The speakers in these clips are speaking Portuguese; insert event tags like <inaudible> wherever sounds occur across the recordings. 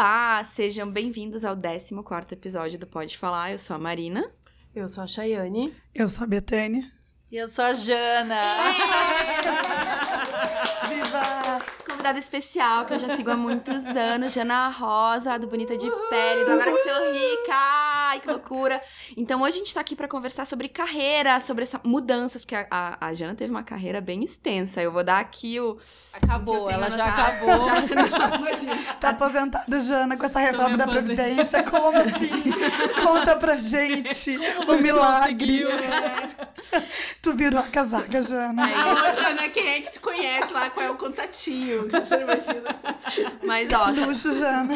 Olá, sejam bem-vindos ao 14 episódio do Pode Falar. Eu sou a Marina. Eu sou a Chayane. Eu sou a Betânia. E eu sou a Jana. <laughs> Viva! Convidada especial, que eu já sigo há muitos anos, Jana Rosa, do Bonita de Pele, do Agora Que Sou Rica. Ai, que loucura. Então hoje a gente tá aqui pra conversar sobre carreira, sobre essa mudanças, porque a, a, a Jana teve uma carreira bem extensa. Eu vou dar aqui o... Acabou, ela já acabou. <laughs> Tá <laughs> aposentada, Jana, com essa reforma da Previdência. Como assim? Conta pra gente o milagre. <laughs> Tu virou a casaca, Jana. Ô, Jana, quem é que tu conhece lá? Qual é o contatinho? Você imagina? Mas, ó, Luxo, Jana.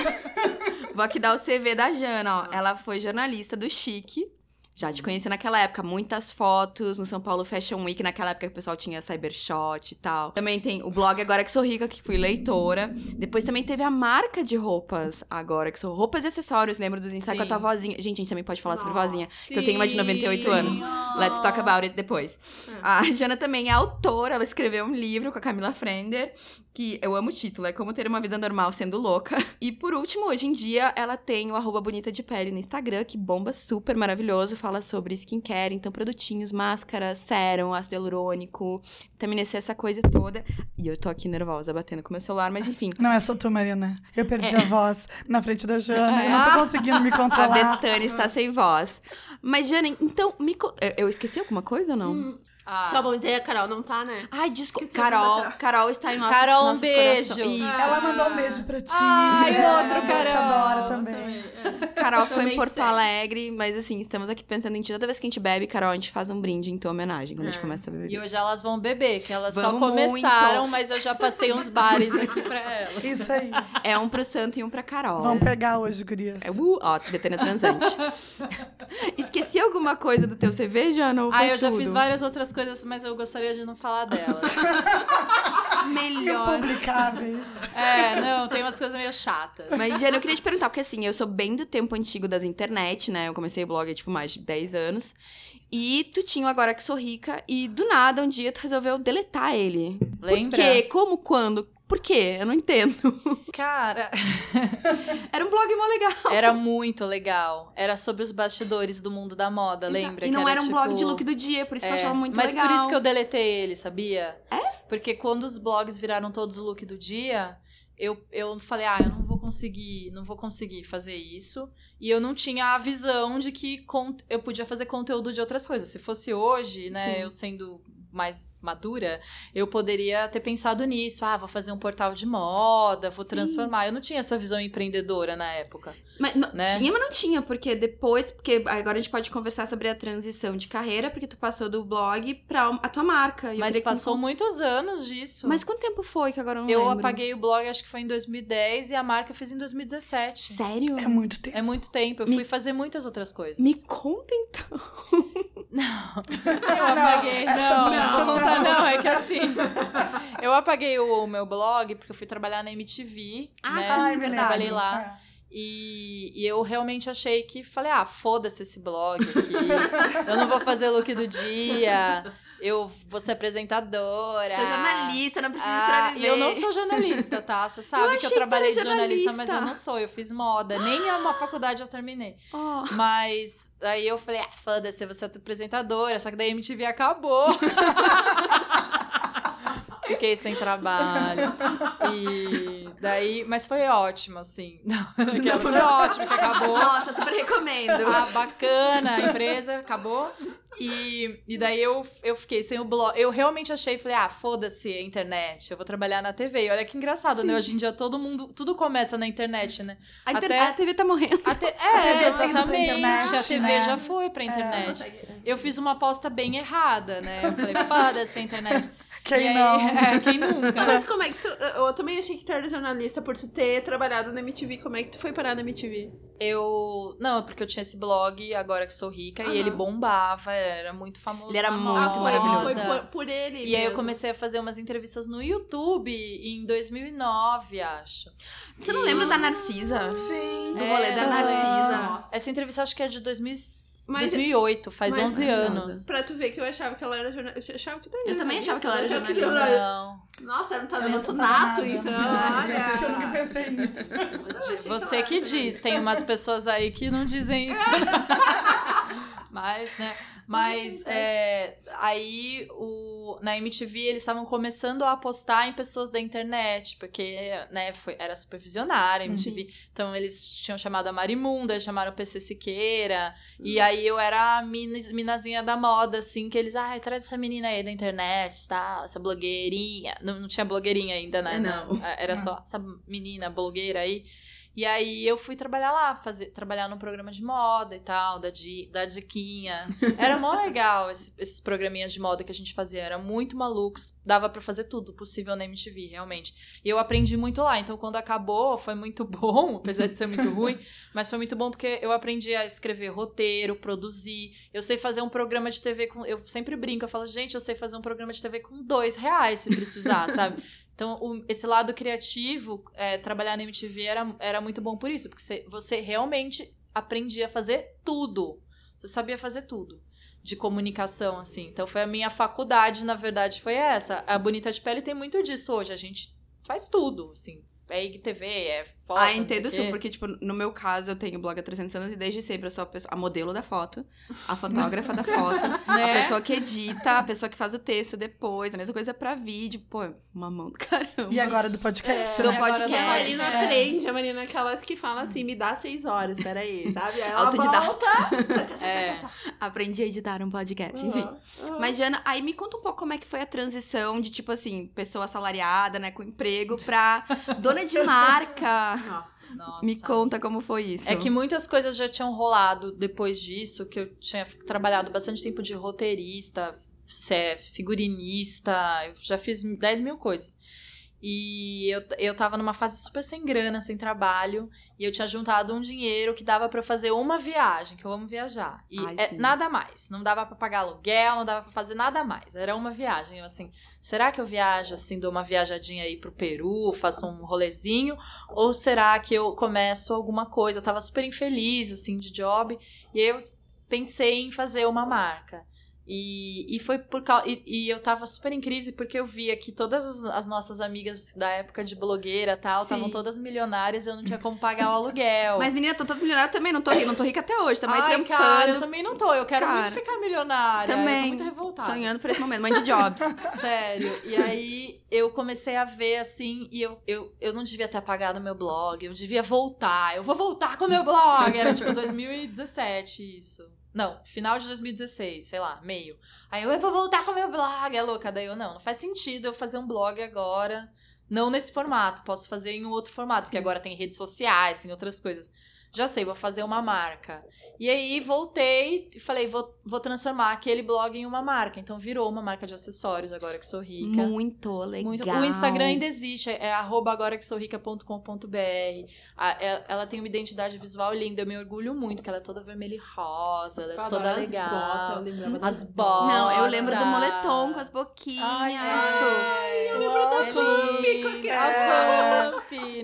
Vou aqui dar o CV da Jana, ó. Ela foi jornalista do Chique. Já te conheci naquela época, muitas fotos no São Paulo Fashion Week, naquela época que o pessoal tinha Cybershot e tal. Também tem o blog Agora Que Sou Rica, que fui leitora. Depois também teve a marca de roupas, Agora Que Sou Roupas e Acessórios, lembra dos ensaios com a tua Sim. vozinha? Gente, a gente também pode falar sobre Nossa, vozinha, que eu tenho uma de 98 anos. Let's talk about it depois. A Jana também é autora, ela escreveu um livro com a Camila Frender, que eu amo o título, é Como Ter Uma Vida Normal Sendo Louca. <laughs> E por último, hoje em dia, ela tem o arroba Bonita de Pele no Instagram, que bomba super maravilhoso, fala sobre skincare, então produtinhos, máscaras, sérum, ácido hialurônico, vitamina C, essa coisa toda. E eu tô aqui nervosa, batendo com meu celular, mas enfim. <laughs> Não é só tu, Marina. Eu perdi a voz na frente da Jana. Eu não tô <laughs> conseguindo me A controlar. Betânia está sem voz. Mas, Jana, então, me co- eu- eu esqueci alguma coisa ou não? Ah, Só vamos dizer, a Carol não tá, né? Ai, desculpa. Carol, a Carol. Carol está em nossos, Carol, um nossos beijo. Ela mandou um beijo pra ti. Ai, Ela outro, te Carol. adora também. Carol ficou em Também Porto sei. Alegre, mas assim, estamos aqui pensando em ti. Toda vez que a gente bebe, Carol, a gente faz um brinde em tua homenagem quando a gente É. começa a beber. E hoje elas vão beber, que elas só Vamos começaram, muito. mas eu já passei uns bares aqui pra elas. Isso aí. É um pro santo e um pra Carol. Vamos pegar hoje, gurias. É, uh, ó, Betânia transante. <laughs> Esqueci alguma coisa do teu CV, Jana? Ah, foi eu já tudo? fiz várias outras coisas, mas eu gostaria de não falar delas. <laughs> Melhor. Impublicáveis. É, não, tem umas coisas meio chatas. Mas, Jana, eu queria te perguntar, porque assim, eu sou bem do tempo antigo das internet, né? Eu comecei o blog há, tipo, mais de 10 anos. E tu tinha o Agora Que Sou Rica, e do nada, um dia, tu resolveu deletar ele. Lembra? Por quê? Como? Quando? Por quê? Eu não entendo. <laughs> Cara, <laughs> Era um blog mó legal. era muito legal. Era sobre os bastidores do mundo da moda, lembra? E Que não era, um tipo- blog de look do dia, por isso que eu É, achava muito mas legal. por isso que eu deletei ele, sabia? É? Porque quando os blogs viraram todos o look do dia, eu, eu falei, ah, eu não vou conseguir, não vou conseguir fazer isso. E eu não tinha a visão de que eu podia fazer conteúdo de outras coisas. Se fosse hoje, né, Sim. eu sendo mais madura, eu poderia ter pensado nisso. Ah, vou fazer um portal de moda, vou Sim. transformar. Eu não tinha essa visão empreendedora na época. Mas, não, né? Tinha, mas não tinha, porque depois, porque agora a gente pode conversar sobre a transição de carreira, porque tu passou do blog pra a tua marca. E eu Mas que passou muitos anos disso. Mas quanto tempo foi que agora eu não Eu lembro? apaguei o blog, acho que foi em 2010, e a marca eu fiz em 2017. Sério? É muito tempo. É muito tempo. Eu Me- fui fazer muitas outras coisas. Me conta então. Não. <laughs> Eu apaguei. Não, não, não, contar, não. não. É que assim. Eu apaguei o, meu blog porque eu fui trabalhar na MTV. Ah, né? sim, verdade. Trabalhei lá. É. E, e eu realmente achei que falei, ah, foda-se esse blog aqui. eu não vou fazer look do dia. Eu vou ser apresentadora. Sou jornalista, não preciso Ah, e eu não sou jornalista, tá? Você sabe que eu que era trabalhei de jornalista, mas jornalista. eu não sou. Eu fiz moda. Nem uma faculdade eu terminei. Ó. Mas aí eu falei, ah, foda-se, você é apresentadora. Só que daí a MTV acabou. <laughs> Fiquei sem trabalho. E daí. Mas foi ótimo, assim. <laughs> Não, aquela- <laughs> foi ótimo que acabou. Nossa, super recomendo. Ah, bacana, a empresa acabou. E, e daí eu, eu fiquei sem o blog. Eu realmente achei, falei, ah, foda-se a internet, eu vou trabalhar na TV. E olha que engraçado, né? Hoje em dia todo mundo, tudo começa na internet, né? a, inter- até- a TV tá morrendo. A te- <laughs> É, tá exatamente. internet, a TV né? já foi pra internet. Eu fiz uma aposta bem errada, né? Eu falei, foda-se a internet. Quem E aí- não? <laughs> É, quem nunca? Mas como é que tu. Eu também achei que tu era jornalista por tu ter trabalhado na MTV. Como é que tu foi parar na MTV? Eu. Não, é porque eu tinha esse blog, agora que sou rica, e ele bombava, era muito famoso. Ele era muito moda. Ah, foi, maravilhoso. foi por, por ele. E aí eu mesmo. comecei a fazer umas entrevistas no YouTube em 2009, acho. Você não lembra da Narcisa? Sim. Do É, rolê da eu Narcisa. Nossa. Essa entrevista acho que é de 2006. Mas- 2008, faz mas- 11 anos. Pra tu ver que eu achava que ela era jornalista. Eu achava que Eu também achava que ela era jornalista. Não. Nossa, era um Eu não talento nato, então. nada. Acho que eu nunca Olha. pensei nisso. Você que diz, tem umas pessoas aí que não dizem isso. <laughs> Mas, né? Mas é, aí o, na MTV eles estavam começando a apostar em pessoas da internet, porque né, foi, era supervisionária a MTV. Então eles tinham chamado a Marimunda, chamaram o PC Siqueira. E aí eu era a mina, minazinha da moda, assim, que eles, ai, traz essa menina aí da internet, tá? Essa blogueirinha. Não, não tinha blogueirinha ainda, né? Não. Era só essa menina blogueira aí. E aí eu fui trabalhar lá, fazer, trabalhar num programa de moda e tal, da, Di, da Diquinha. <laughs> Era mó legal esse- esses programinhas de moda que a gente fazia, era muito malucos, dava pra fazer tudo possível na MTV, realmente. E eu aprendi muito lá, então quando acabou foi muito bom, <laughs> apesar de ser muito ruim, mas foi muito bom porque eu aprendi a escrever roteiro, produzir. Eu sei fazer um programa de TV com. Eu sempre brinco, eu falo, gente, eu sei fazer um programa de TV com dois reais se precisar, <laughs> sabe? Então, o- esse lado criativo, é, trabalhar na MTV era, era muito bom por isso, porque você, você realmente aprendia a fazer tudo. Você sabia fazer tudo de comunicação, assim. Então, foi a minha faculdade, na verdade, foi essa. A Bonita de Pele tem muito disso hoje. A gente faz tudo, assim. É IGTV, é foto, Ah, entendo o isso, porque, tipo, no meu caso, eu tenho blog há 300 anos e desde sempre eu sou a, pessoa, a modelo da foto, a fotógrafa da foto, <laughs> Né? a pessoa que edita, a pessoa que faz o texto depois, a mesma coisa pra vídeo, pô, uma mão do caramba. E agora do podcast, Do né? agora podcast. E a Marina É. aprende, a Marina é aquelas que fala assim, me dá seis horas, peraí, sabe? Aí ela volta. <laughs> É. Aprendi a editar um podcast, enfim. Uhum. Mas, Jana, aí me conta um pouco como é que foi a transição de, tipo assim, pessoa assalariada, né, com emprego, pra dona de marca. <laughs> Nossa. Nossa. Me conta como foi isso. É que muitas coisas já tinham rolado depois disso, que eu tinha trabalhado bastante tempo de roteirista, sé- figurinista, eu já fiz 10 mil coisas. E eu, eu tava numa fase super sem grana, sem trabalho, e eu tinha juntado um dinheiro que dava pra eu fazer uma viagem, que eu amo viajar. E Ai, é nada mais. Não dava pra pagar aluguel, não dava pra fazer nada mais. Era uma viagem. Eu assim, será que eu viajo assim, dou uma viajadinha aí pro Peru, faço um rolezinho? Ou será que eu começo alguma coisa? Eu tava super infeliz, assim, de job. E aí eu pensei em fazer uma marca. E, e foi por causa. E, e eu tava super em crise porque eu via que todas as, as nossas amigas da época de blogueira e tal estavam todas milionárias e eu não tinha como pagar o aluguel. Mas, menina, tô toda milionária também, não tô rica, não tô rica até hoje, também Ai, trampando, cara, eu também não tô. Eu quero Cara, muito ficar milionária. Também, muito revoltada. sonhando por esse momento, mãe de jobs. <laughs> Sério. E aí eu comecei a ver assim, e eu, eu, eu não devia ter apagado meu blog, eu devia voltar. Eu vou voltar com o meu blog. Era tipo 2017 isso. Não, final de 2016, sei lá, meio. Aí eu, eu vou voltar com o meu blog, é louca. Daí eu, não, não faz sentido eu fazer um blog agora. Não nesse formato, posso fazer em um outro formato, porque agora tem redes sociais, tem outras coisas. Já sei, vou fazer uma marca. E aí voltei e falei, vou, vou transformar aquele blog em uma marca. Então virou uma marca de acessórios agora que sou rica. Muito legal. Muito. O Instagram ainda existe, é arroba agora que sou rica.com.br. É- Ela tem uma identidade visual linda, eu me orgulho muito, que ela é toda vermelha e rosa, ela é toda adoro as legal. botas, eu lembrava As botas. Não, eu lembro do moletom com as boquinhas. Ai, Ai, eu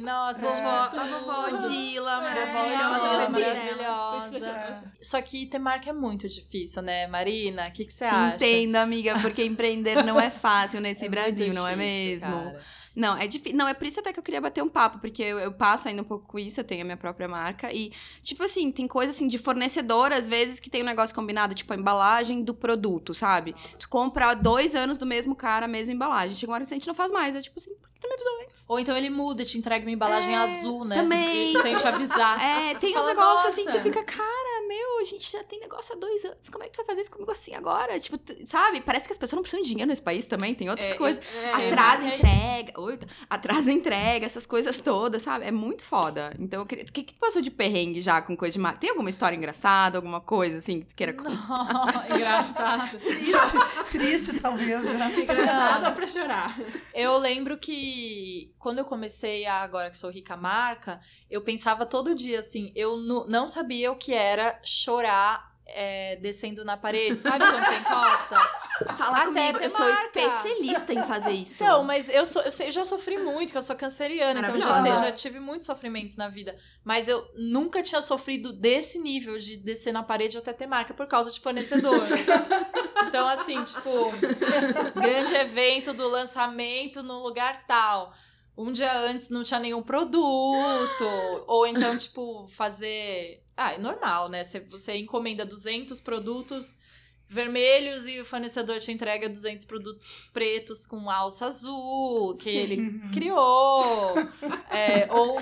Nossa, Vovó, gente, a vovó tudo. Dila, Vovó maravilhosa. Dela. maravilhosa. Só que ter marca é muito difícil, né, Marina? O que, que você Te acha? entendo, amiga, porque <laughs> empreender não é fácil nesse É Brasil, não é mesmo? cara. Não, é difícil. Não, é por isso até que eu queria bater um papo, porque eu, eu passo ainda um pouco com isso, eu tenho a minha própria marca. E, tipo assim, tem coisa assim de fornecedor, às vezes, que tem um negócio combinado, tipo a embalagem do produto, sabe? Tu compra dois anos do mesmo cara, a mesma embalagem. Chega uma hora que a gente não faz mais. É tipo assim, por que tu me avisou antes? Ou então ele muda, te entrega uma embalagem É, azul, né? também. Sem te avisar. <laughs> É, tem uns fala, negócios assim que tu fica, cara, meu, a gente já tem negócio há dois anos. Como é que tu vai fazer isso comigo assim agora? Tipo, tu- sabe? Parece que as pessoas não precisam de dinheiro nesse país também, tem outra É, coisa. é, Atrasa é, entrega. Oi, atrasa entrega, essas coisas todas, sabe? É muito foda. Então, eu queria. O que, que tu passou de perrengue já com coisa de marca? Tem alguma história engraçada, alguma coisa assim que tu queira contar? Não, <laughs> <laughs> engraçado. Triste, triste talvez, já. Engraçado pra chorar. Eu lembro que quando eu comecei a Agora que Sou Rica Marca, eu pensava todo dia assim, eu nu- não sabia o que era chorar é, descendo na parede, sabe quando você encosta? <laughs> Fala Até comigo, eu sou marca. especialista em fazer isso. Então, mas eu, sou, eu, sei- eu já sofri muito, que eu sou canceriana, então já, já tive muitos sofrimentos na vida. Mas eu nunca tinha sofrido desse nível de descer na parede até ter marca por causa de fornecedor. <laughs> então, assim, tipo, grande evento do lançamento no lugar tal. Um dia antes não tinha nenhum produto. Ou então, tipo, fazer. Ah, é normal, né? Você, você encomenda 200 produtos vermelhos e o fornecedor te entrega 200 produtos pretos com alça azul, que ele Uhum. criou. É, ou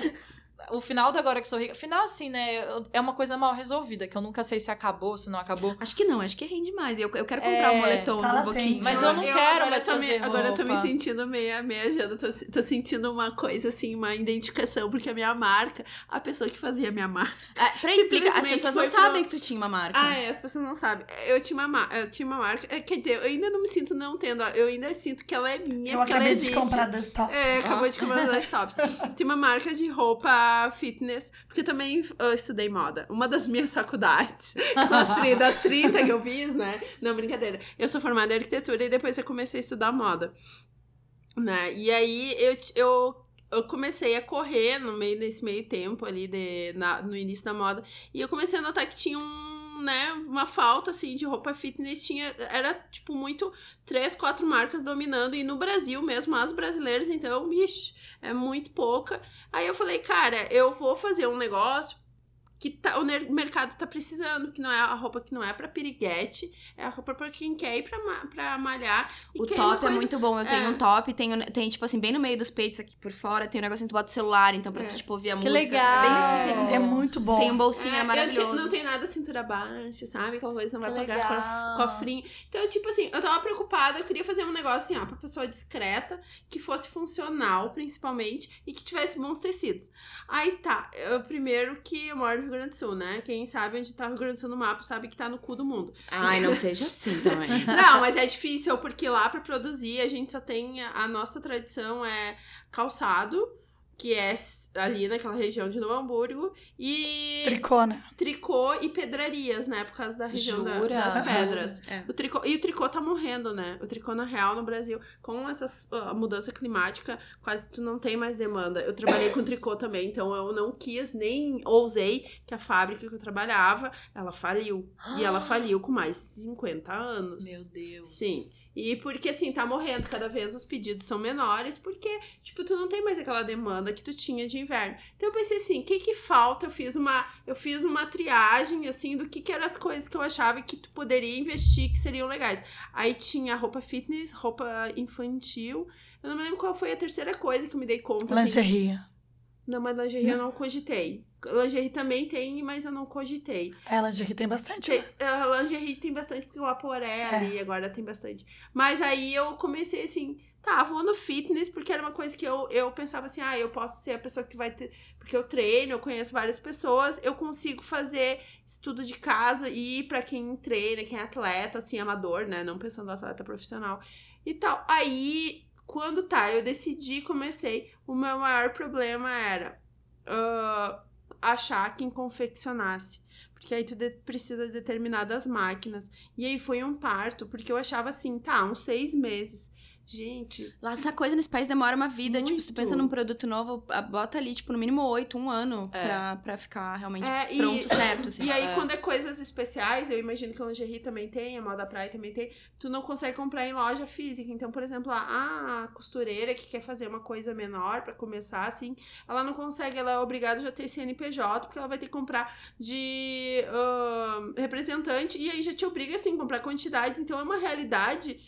o final do Agora Que Sou Rica. Final, assim, né? É uma coisa mal resolvida, que eu nunca sei se acabou, se não acabou. Acho que não, acho que rende mais. Eu, eu quero comprar um É, moletom tá do. Boquinha. Mas eu não quero agora mais tô me- Agora eu tô me sentindo meia, meia Jana. Tô, tô sentindo uma coisa assim, uma identificação, porque a minha marca, a pessoa que fazia a minha marca. Ah, pra explicar, as pessoas não foi pro- sabem que tu tinha uma marca. Ah, é, as pessoas não sabem. Eu tinha uma, ma- eu tinha uma marca. é, Quer dizer, eu ainda não me sinto não tendo, ó, eu ainda sinto que ela é minha, Eu porque ela acabei existe. de comprar dois tops. É, acabou de comprar <laughs> dois tops. Tinha uma marca de roupa fitness, porque também eu estudei moda. Uma das minhas <laughs> faculdades, das tri- das 30 que eu fiz, né? Não, brincadeira. Eu sou formada em arquitetura e depois eu comecei a estudar moda. Né? E aí eu, eu, eu comecei a correr no meio desse meio tempo ali, de, na- no início da moda, e eu comecei a notar que tinha um né, uma falta assim de roupa fitness tinha era tipo muito três, quatro marcas dominando e no Brasil mesmo as brasileiras, então, bicho, é muito pouca. Aí eu falei, cara, eu vou fazer um negócio que tá, o mercado tá precisando, que não é a roupa que não é pra piriguete, é a roupa pra quem quer ir pra, ma- pra malhar. e O top é coisa- muito bom. Eu tenho É. um top, tenho, tem, tipo assim, bem no meio dos peitos aqui por fora, tem um negocinho que tu bota o celular, então pra É. tu, tipo, ouvir a Que música. legal. É, bem, É muito bom. tem um bolsinho, é, É, eu maravilhoso. não tem nada cintura baixa, sabe? Aquela coisa não vai Que pagar cofrinho. Então, tipo assim, eu tava preocupada, eu queria fazer um negócio assim, ó, pra pessoa discreta, que fosse funcional, principalmente, e que tivesse bons tecidos. Aí tá, eu, primeiro que eu moro Rio Grande do Sul, né? Quem sabe onde tá o Rio Grande do Sul no mapa sabe que tá no cu do mundo. Ai, não seja assim também. <laughs> Não, mas é difícil, porque lá pra produzir a gente só tem. A nossa tradição é calçado, que é ali naquela região de Novo Hamburgo, e Tricô, né? tricô e pedrarias, né? Por causa da região da- das pedras. <laughs> É. O tricô, e o tricô tá morrendo, né? O tricô, na real, no Brasil, com essa mudança climática, quase tu não tem mais demanda. Eu trabalhei com tricô também, então eu não quis, nem ousei que a fábrica que eu trabalhava, ela faliu. E ela <gasps> faliu com mais de 50 anos. Meu Deus. Sim. E porque, assim, tá morrendo, cada vez os pedidos são menores, porque, tipo, tu não tem mais aquela demanda que tu tinha de inverno. Então eu pensei assim, o que que falta? Eu fiz uma, eu fiz uma triagem, assim, do que que eram as coisas que eu achava que tu poderia investir que seriam legais. Aí tinha roupa fitness, roupa infantil. Eu não me lembro qual foi a terceira coisa que eu me dei conta, assim. Não, mas lingerie eu não cogitei. Lingerie também tem, mas eu não cogitei. É, lingerie tem bastante. Tem, né? a lingerie tem bastante, porque o Aporé ali agora tem bastante. Mas aí eu comecei assim, tá, vou no fitness, porque era uma coisa que eu, eu pensava assim, ah, eu posso ser a pessoa que vai ter. Porque eu treino, eu conheço várias pessoas, eu consigo fazer estudo de casa e ir pra quem treina, quem é atleta, assim, amador, né? Não pensando atleta profissional e tal. Aí, quando tá, eu decidi, comecei, o meu maior problema era ah, achar quem confeccionasse. Porque aí tu de- precisa de determinadas máquinas. E aí foi um parto, porque eu achava assim, tá, uns seis meses. Gente, Lá essa coisa nesse país demora uma vida. Tipo, se tu Muito. pensa num produto novo, a- bota ali, tipo, no mínimo oito, um ano É. pra, pra ficar realmente É, e- pronto, certo. Assim. E aí, É. quando é coisas especiais, eu imagino que a lingerie também tem, a moda praia também tem, tu não consegue comprar em loja física. Então, por exemplo, a, a costureira que quer fazer uma coisa menor pra começar, assim, ela não consegue, ela é obrigada já a ter CNPJ, porque ela vai ter que comprar de ahn, representante, e aí já te obriga, assim, a comprar quantidades. Então, é uma realidade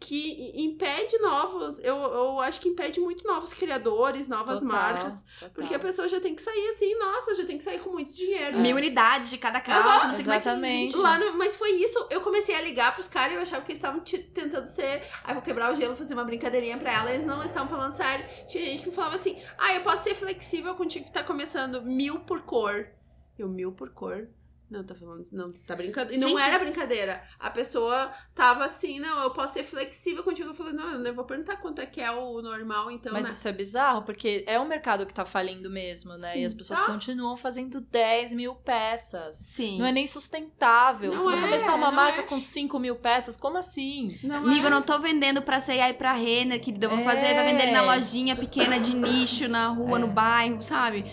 que impede novos, eu, eu acho que impede muito novos criadores, novas Total, marcas, total. porque a pessoa já tem que sair assim, nossa, já tem que sair com muito dinheiro. Mil unidades de cada calça, não sei como é que Exatamente. gente. Lá no- mas foi isso, eu comecei a ligar pros caras e eu achava que eles estavam te- tentando ser. Ah, vou quebrar o gelo, fazer uma brincadeirinha pra ela. Eles não estavam falando sério. Tinha gente que me falava assim: ah, eu posso ser flexível contigo que tá começando mil por cor. Eu, mil por cor. Não, tá falando. Não, tá brincando. E não Gente- era brincadeira. A pessoa tava assim, não, eu posso ser flexível contigo. Eu falei, não, eu não vou perguntar quanto é que é o normal, então. Mas né? isso é bizarro, porque é um mercado que tá falindo mesmo, né? Sim, e as pessoas tá. continuam fazendo 10 mil peças. Sim. Não é nem sustentável. Não Se vai é, começar uma não marca é. com 5 mil peças, como assim? Não Amigo, é. eu não tô vendendo pra C&A e pra Renner, que eu vou É. fazer, vai vender na lojinha pequena de nicho, na rua, É. no bairro, sabe?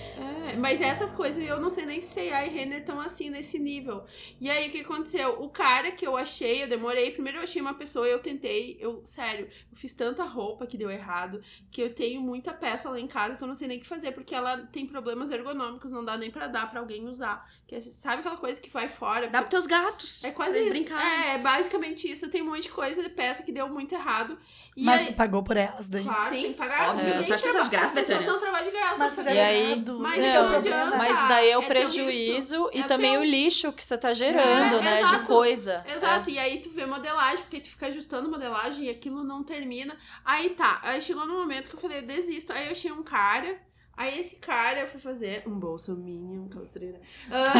É, mas essas coisas eu não sei nem se C&A e Renner estão assim nesse nível. E aí o que aconteceu? O cara que eu achei, eu demorei. Primeiro eu achei uma pessoa, eu tentei, eu, sério, eu fiz tanta roupa que deu errado, que eu tenho muita peça lá em casa que eu não sei nem o que fazer, porque ela tem problemas ergonômicos, não dá nem pra dar pra alguém usar. Que, é- sabe aquela coisa que vai fora? Dá pros teus gatos. É quase isso. brincarem. É, é basicamente isso. Tem um monte de coisa de peça que deu muito errado. E Mas aí, tu pagou por elas daí. claro, Sim, tem que pagar. óbvio. Que de graça, As pessoas não trabalham de graça. Mas E aí- errado. Mas Esse não que é o adianta. Mas daí é o é prejuízo e É também teu- o lixo que você tá gerando, É, né? De exato. coisa. Exato, e aí tu vê modelagem, porque tu fica ajustando modelagem e aquilo não termina. Aí tá, aí chegou no momento que eu falei, eu desisto. Aí eu achei um cara, aí esse cara eu fui fazer um bolso mínimo, calastreira. Ah,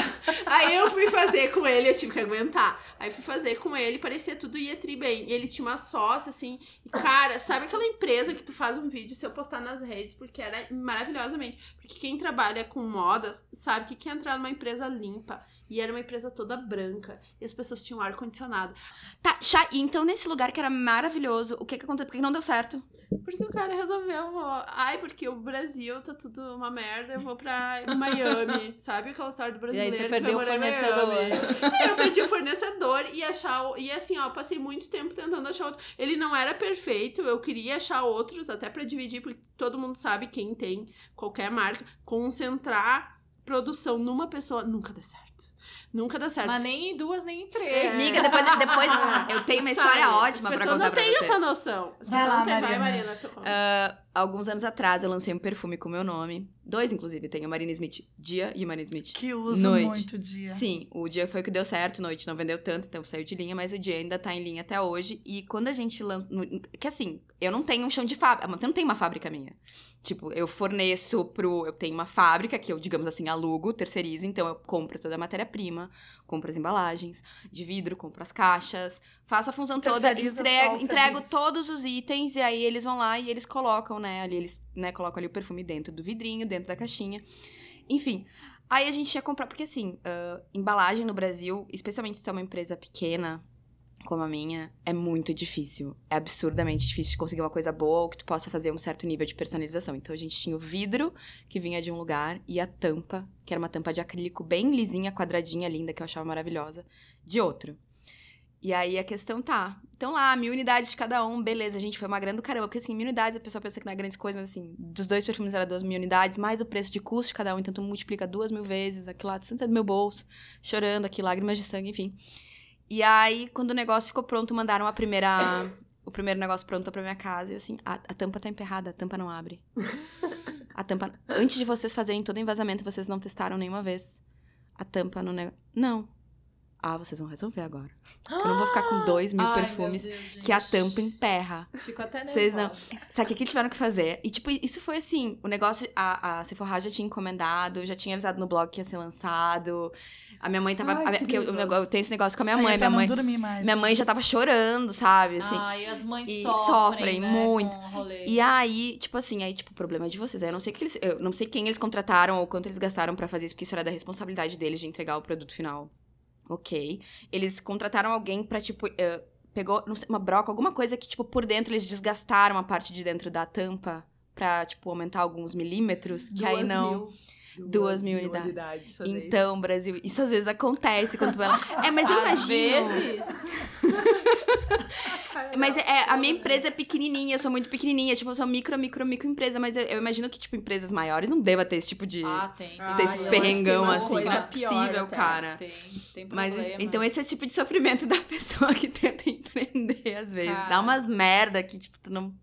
aí eu fui fazer com ele, eu tive que aguentar. Aí fui fazer com ele, parecia tudo ia tri bem. E ele tinha uma sócia, assim, e cara, sabe aquela empresa que tu faz um vídeo se eu postar nas redes, porque era maravilhosamente. Porque quem trabalha com modas sabe que quer entrar numa empresa limpa. E era uma empresa toda branca. E as pessoas tinham ar-condicionado. Tá, Chá, e então nesse lugar que era maravilhoso, o que que aconteceu? Por que não deu certo? Porque o cara resolveu, vou... ai, porque o Brasil tá tudo uma merda, eu vou pra Miami, <laughs> sabe aquela história do E brasileiro aí você perdeu o fornecedor. Eu perdi o fornecedor e achar, e assim, ó, eu passei muito tempo tentando achar outro. Ele não era perfeito, eu queria achar outros, até pra dividir, porque todo mundo sabe quem tem qualquer marca, concentrar produção numa pessoa nunca dá certo. Nunca dá certo. Mas nem em duas, nem em três. É. Amiga, depois, depois eu tenho uma Sabe? história ótima As pra pessoas contar não pra têm vocês. essa noção. As Vai pessoas lá, não. Vai. Marina. Ah, alguns anos atrás eu lancei um perfume com meu nome. Dois, inclusive. Tem o Marina Smith Dia e o Marina Smith Que uso Noite. muito dia. Sim, o dia foi o que deu certo, noite não vendeu tanto, então saiu de linha, mas o dia ainda tá em linha até hoje. E quando a gente lança. Que assim, eu não tenho um chão de fábrica, eu não tenho uma fábrica minha. Tipo, eu forneço pro. Eu tenho uma fábrica que eu, digamos assim, alugo, terceirizo, então eu compro toda a matéria-prima, compro as embalagens de vidro, compro as caixas, faço a função toda, entrego, entrego todos os itens e aí eles vão lá e eles colocam, né? Ali eles, né, colocam ali o perfume dentro do vidrinho, dentro da caixinha. Enfim, Aí a gente ia comprar, porque assim, ah, embalagem no Brasil, especialmente se tu é uma empresa pequena, como a minha, é muito difícil. É absurdamente difícil conseguir uma coisa boa ou que tu possa fazer um certo nível de personalização. Então a gente tinha o vidro, que vinha de um lugar, e a tampa, que era uma tampa de acrílico bem lisinha, quadradinha, linda, que eu achava maravilhosa, de outro. E aí a questão tá. Então lá, mil unidades de cada um, beleza, gente foi magrando do caramba. Porque assim, mil unidades, a pessoa pensa que não é grandes coisas, mas assim, dos dois perfumes era duas mil unidades, mais o preço de custo de cada um, então tu multiplica duas mil vezes, aquilo lá, tu senta no meu bolso, chorando aqui, lágrimas de sangue, enfim. E aí, quando o negócio ficou pronto, mandaram a primeira. o primeiro negócio pronto pra minha casa, e assim, a, a tampa tá emperrada, a tampa não abre. <laughs> A tampa. Antes de vocês fazerem todo o envasamento, vocês não testaram nenhuma vez a tampa no negócio. Não. Ah, vocês vão resolver agora. Eu não vou ficar com dois mil <gasps> Ai, perfumes Deus, que a tampa emperra. Fico até Vocês não- nervosa. <laughs> Sabe o que, que tiveram que fazer? E, tipo, isso foi assim: o negócio, a, a Sephora já tinha encomendado, já tinha avisado no blog que ia ser lançado. A minha mãe tava. Ai, a- porque eu, eu tenho esse negócio com a minha mãe. pra Minha mãe, não dormir mais. minha mãe já tava chorando, sabe? Assim. Ai, as mães e sofrem, né, muito. E aí, tipo assim, aí, tipo, o problema é de vocês. Aí eu não sei que eles. Eu não sei quem eles contrataram ou quanto eles gastaram pra fazer isso, porque isso era da responsabilidade deles de entregar o produto final. Ok. Eles contrataram alguém pra, tipo. eh, pegou, não sei, uma broca, alguma coisa que, tipo, por dentro eles desgastaram a parte de dentro da tampa pra, tipo, aumentar alguns milímetros. Que aí Duas não. mil. Duas mil unidades. isso. Então, Brasil, isso às vezes acontece quando tu vai lá. É, mas eu <laughs> Às imagino. vezes, <laughs> Mas é, é- a minha empresa é pequenininha, eu sou muito pequenininha, tipo, eu sou micro, micro, micro empresa, mas eu, eu imagino que, tipo, empresas maiores não deva ter esse tipo de... ah, tem. Ah, ter esses eu acho que perrengão assim, não é possível, até. cara. Tem, tem Mas, problema. então esse é o tipo de sofrimento da <laughs> pessoa que tenta empreender, às vezes. Cara. Dá umas merda que, tipo, tu não...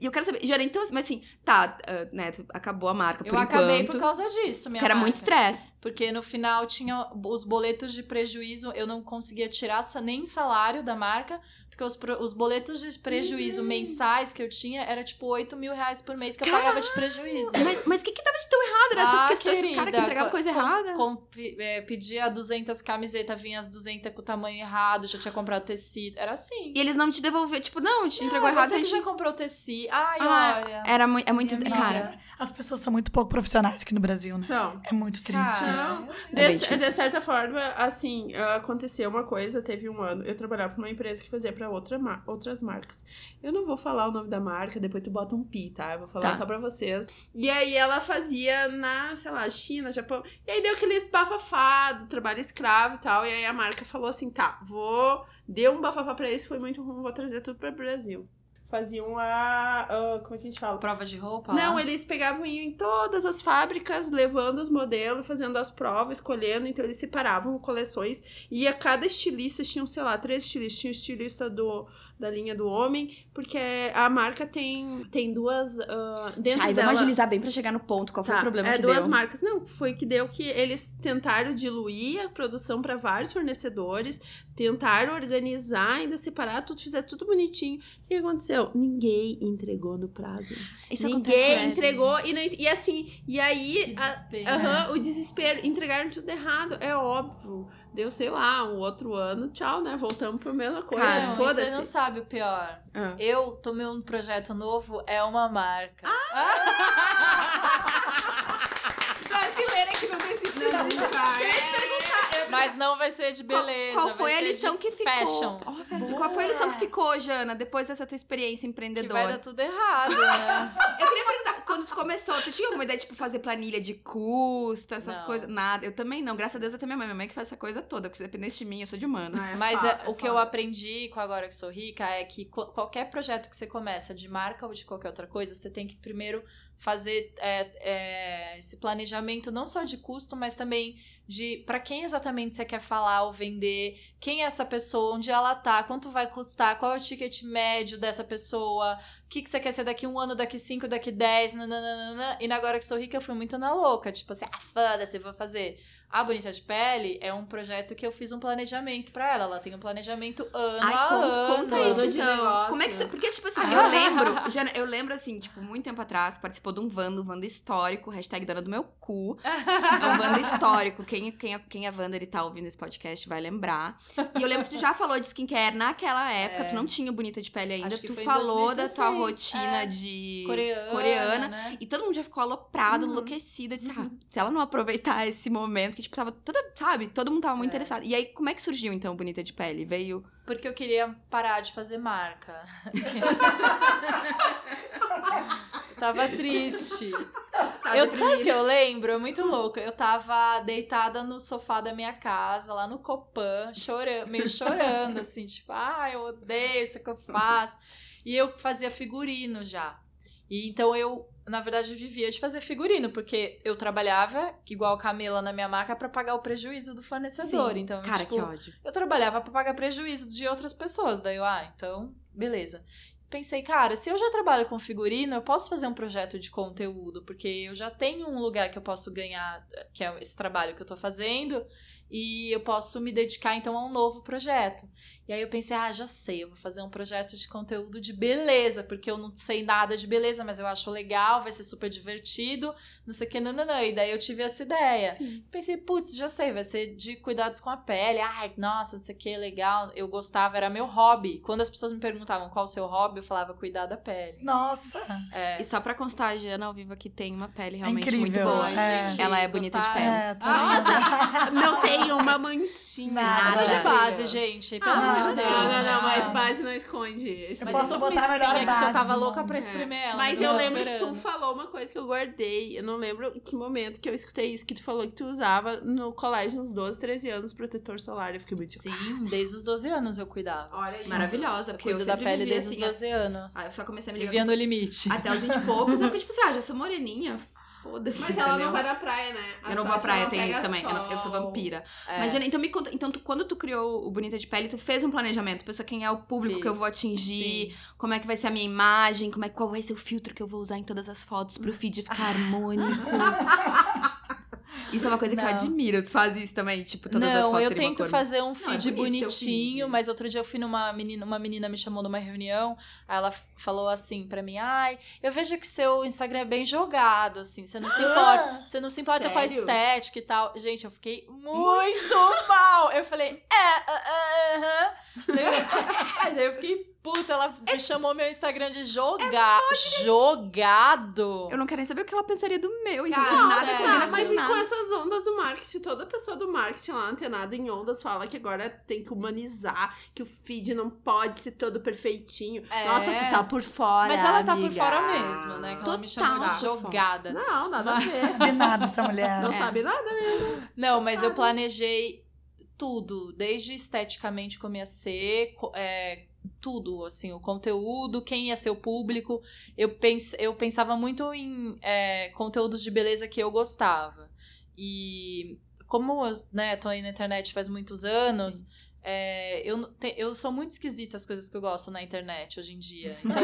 E eu quero saber, Jana, então, mas assim, tá, ah, né, acabou a marca Eu por acabei enquanto, por causa disso, minha que era muito marca. estresse. Porque no final tinha os boletos de prejuízo, eu não conseguia tirar nem salário da marca, porque os, os boletos de prejuízo Uhum. mensais que eu tinha era tipo 8 mil reais por mês que eu pagava de prejuízo. Mas, o que que tava de tão errado nessas Ah, questões? Esses caras que querida, entregavam co- coisa com- errada? com- é, pedia 200 camisetas, vinha as 200 com o tamanho errado, já tinha comprado tecido. Era assim. E eles não te devolveram, tipo, não, te entregou Ah, errado. Você a que gente... já comprou tecido. Ai, Ah, olha. Era muito, é muito, cara. As pessoas são muito pouco profissionais aqui no Brasil, né? São. É muito triste Cara, isso. É bem De, de certa forma, assim, aconteceu uma coisa, teve um ano, eu trabalhava pra uma empresa que fazia pra outra outras marcas. Eu não vou falar o nome da marca, depois tu bota um pi, tá? Eu vou falar Tá. só pra vocês. E aí ela fazia na, sei lá, China, Japão. E aí deu aquele bafafá do trabalho escravo e tal. E aí a marca falou assim: tá, vou. Deu um bafafá pra isso, foi muito ruim, vou trazer tudo pro Brasil. Faziam a. a- como é que a gente fala? Prova de roupa? Não, lá? eles pegavam e iam em todas as fábricas, levando os modelos, fazendo as provas, escolhendo. Então, eles separavam coleções. E a cada estilista tinham, sei lá, três estilistas. Tinha o estilista do, da linha do homem, porque a marca tem, tem duas. ah, dentro Ai, dela... vamos agilizar bem pra chegar no ponto. Qual foi Tá, o problema é que duas deu? marcas. Não, foi que deu que eles tentaram diluir a produção para vários fornecedores, tentaram organizar, ainda separar tudo, fizer tudo bonitinho. O que aconteceu? Ninguém entregou no prazo. Isso Ninguém acontece, né, entregou e, não- e assim, e aí Que a- desespero. aham, o desespero, entregaram tudo errado, é óbvio. Deu, sei lá, um outro ano, tchau, né? Voltamos pra mesma coisa. Cara, Não, e Você não Foda-se. sabe o pior. Ah. Eu tomei um projeto novo, é uma marca. <laughs> Brasileira que não tem esse Não, nunca, é. Mas não vai ser de beleza. Qual vai foi a lição de que ficou? Fashion. Velho, qual foi a lição que ficou, Jana, depois dessa tua experiência Que vai empreendedora? dar tudo errado, né? <laughs> Eu queria perguntar, quando tu começou, tu tinha alguma ideia, tipo, fazer planilha de custo, essas Não. coisas? Nada. Eu também não. Graças a Deus eu tenho minha mãe. Minha mãe que faz essa coisa toda, porque se dependesse de mim, eu sou de humana. Ah, é Mas fa- é- é o que eu aprendi com Agora Que Sou Rica é que qualquer projeto que você começa, de marca ou de qualquer outra coisa, você tem que primeiro fazer é, é, esse planejamento não só de custo, mas também de para quem exatamente você quer falar ou vender, quem é essa pessoa, onde ela tá, quanto vai custar, qual é o ticket médio dessa pessoa, o que, que você quer ser daqui um ano, daqui cinco, daqui dez, nananana. E na Agora Que Sou Rica eu fui muito na louca, tipo assim, ah, foda-se, vou fazer. A Bonita de Pele é um projeto que eu fiz um planejamento pra ela. Ela tem um planejamento ano Ai, a conta, ano. conta isso, de então. Como é que. Porque, tipo assim, eu lembro... <laughs> Jana, eu lembro, assim, tipo, muito tempo atrás, participou de um Wanda, um Wanda histórico, hashtag dona do meu cu. É um Wanda histórico. Quem, quem, quem é Wanda e tá ouvindo esse podcast vai lembrar. E eu lembro que tu já falou de skincare naquela época. É. Tu não tinha Bonita de Pele ainda. Tu falou da tua 2016, rotina é. de... Coreana, coreana. né? E todo mundo já ficou aloprado, Uhum. enlouquecido. Eu disse, ah, se ela não aproveitar esse momento, que, tipo, tava toda, sabe? Todo mundo tava muito É. interessado. E aí, como é que surgiu, então, Bonita de Pele? Veio... Porque eu queria parar de fazer marca. <laughs> Tava triste. eu, sabe o que eu lembro? É muito louco. Eu tava deitada no sofá da minha casa, lá no Copan, chorando, meio chorando, assim, tipo, ah, eu odeio isso que eu faço. E eu fazia figurino já. E então eu, na verdade, vivia de fazer figurino, porque eu trabalhava, igual a Camila na minha marca, pra pagar o prejuízo do fornecedor. Sim. Então, Cara, tipo, que ódio. eu trabalhava pra pagar prejuízo de outras pessoas. Daí eu, ah, então, beleza. Pensei, cara, se eu já trabalho com figurino, eu posso fazer um projeto de conteúdo, porque eu já tenho um lugar que eu posso ganhar, que é esse trabalho que eu tô fazendo, e eu posso me dedicar então a um novo projeto. E aí eu pensei, ah, já sei, eu vou fazer um projeto de conteúdo de beleza, porque eu não sei nada de beleza, mas eu acho legal, vai ser super divertido, não sei o que, nananã. E daí eu tive essa ideia. Sim. Pensei, putz, já sei, vai ser de cuidados com a pele. Ai, nossa, não sei o que, legal. Eu gostava, era meu hobby. Quando as pessoas me perguntavam qual o seu hobby, eu falava cuidar da pele. Nossa, É. E só pra constar, a Jana ao vivo aqui tem uma pele realmente incrível. muito boa. É. gente, Ela é bonita de pele. é, Ah, linda. <laughs> Não tem uma manchinha. Nada. Nada de base, gente. Pelo Ah, não, não, não, não, mas base não esconde. Isso. Eu Mas posso uma botar a melhor base eu tava louca pra É. espremer ela. Mas eu lembro que tu falou uma coisa que eu guardei. Eu não lembro em que momento que eu escutei isso, que tu falou que tu usava no colégio uns 12, 13 anos protetor solar. Eu fiquei muito tipo, Sim, desde os 12 anos eu cuidava. olha isso. Maravilhosa, Eu porque eu cuido da sempre pele desde assim, os 12 anos. Ah, eu só comecei a me ligar Vivia no limite. até os 20 e poucos, eu <laughs> fiquei tipo assim, ah, já sou moreninha, foda-se, Mas ela entendeu? não vai na praia, né? A Eu não vou à praia, tem isso também. Eu, não- eu sou sol. vampira. É. Jana, então me conta. Então, tu- quando tu criou o Bonita de Pele, tu fez um planejamento. Pensou quem é o público que eu vou Fiz, atingir, sim. como é que vai ser a minha imagem, como é, qual vai ser o filtro que eu vou usar em todas as fotos pro <laughs> feed ficar harmônico. <laughs> Isso é uma coisa que eu Não. admiro. Tu faz isso também, tipo, todas as Não, fotos eu serem uma tento fazer um é feed bonito teu bonitinho, feed. mas outro dia eu fui numa menina, uma menina me chamou numa reunião, aí ela falou assim pra mim, ai, eu vejo que seu Instagram é bem jogado, assim, você não se importa, você não se importa com a estética e tal. Gente, eu fiquei muito <laughs> mal. Eu falei, é, ah, ah, aham. Daí eu- <laughs> Daí eu fiquei puta, ela me chamou meu Instagram de jogar, jogado. Eu não quero nem saber o que ela pensaria do meu, então Cara, não nada combina Ah, mas com e com nada. essas ondas do marketing? Toda pessoa do marketing lá antenada em ondas fala que agora tem que humanizar, que o feed não pode ser todo perfeitinho. É. Nossa, tu tá por fora. Mas ela tá por amiga. fora mesmo, né? Que ela me chamou Total de jogada. Não, nada Mas- a ver. <laughs> Sabe nada essa mulher. Não É. sabe nada mesmo. Não, mas eu planejei tudo, desde esteticamente como ia ser, é, tudo, assim, o conteúdo, quem ia ser o público. Eu, pens eu pensava muito em é, conteúdos de beleza que eu gostava. E como eu né, tô aí na internet faz muitos anos, é, eu, te- eu sou muito esquisita as coisas que eu gosto na internet hoje em dia. <laughs> Então,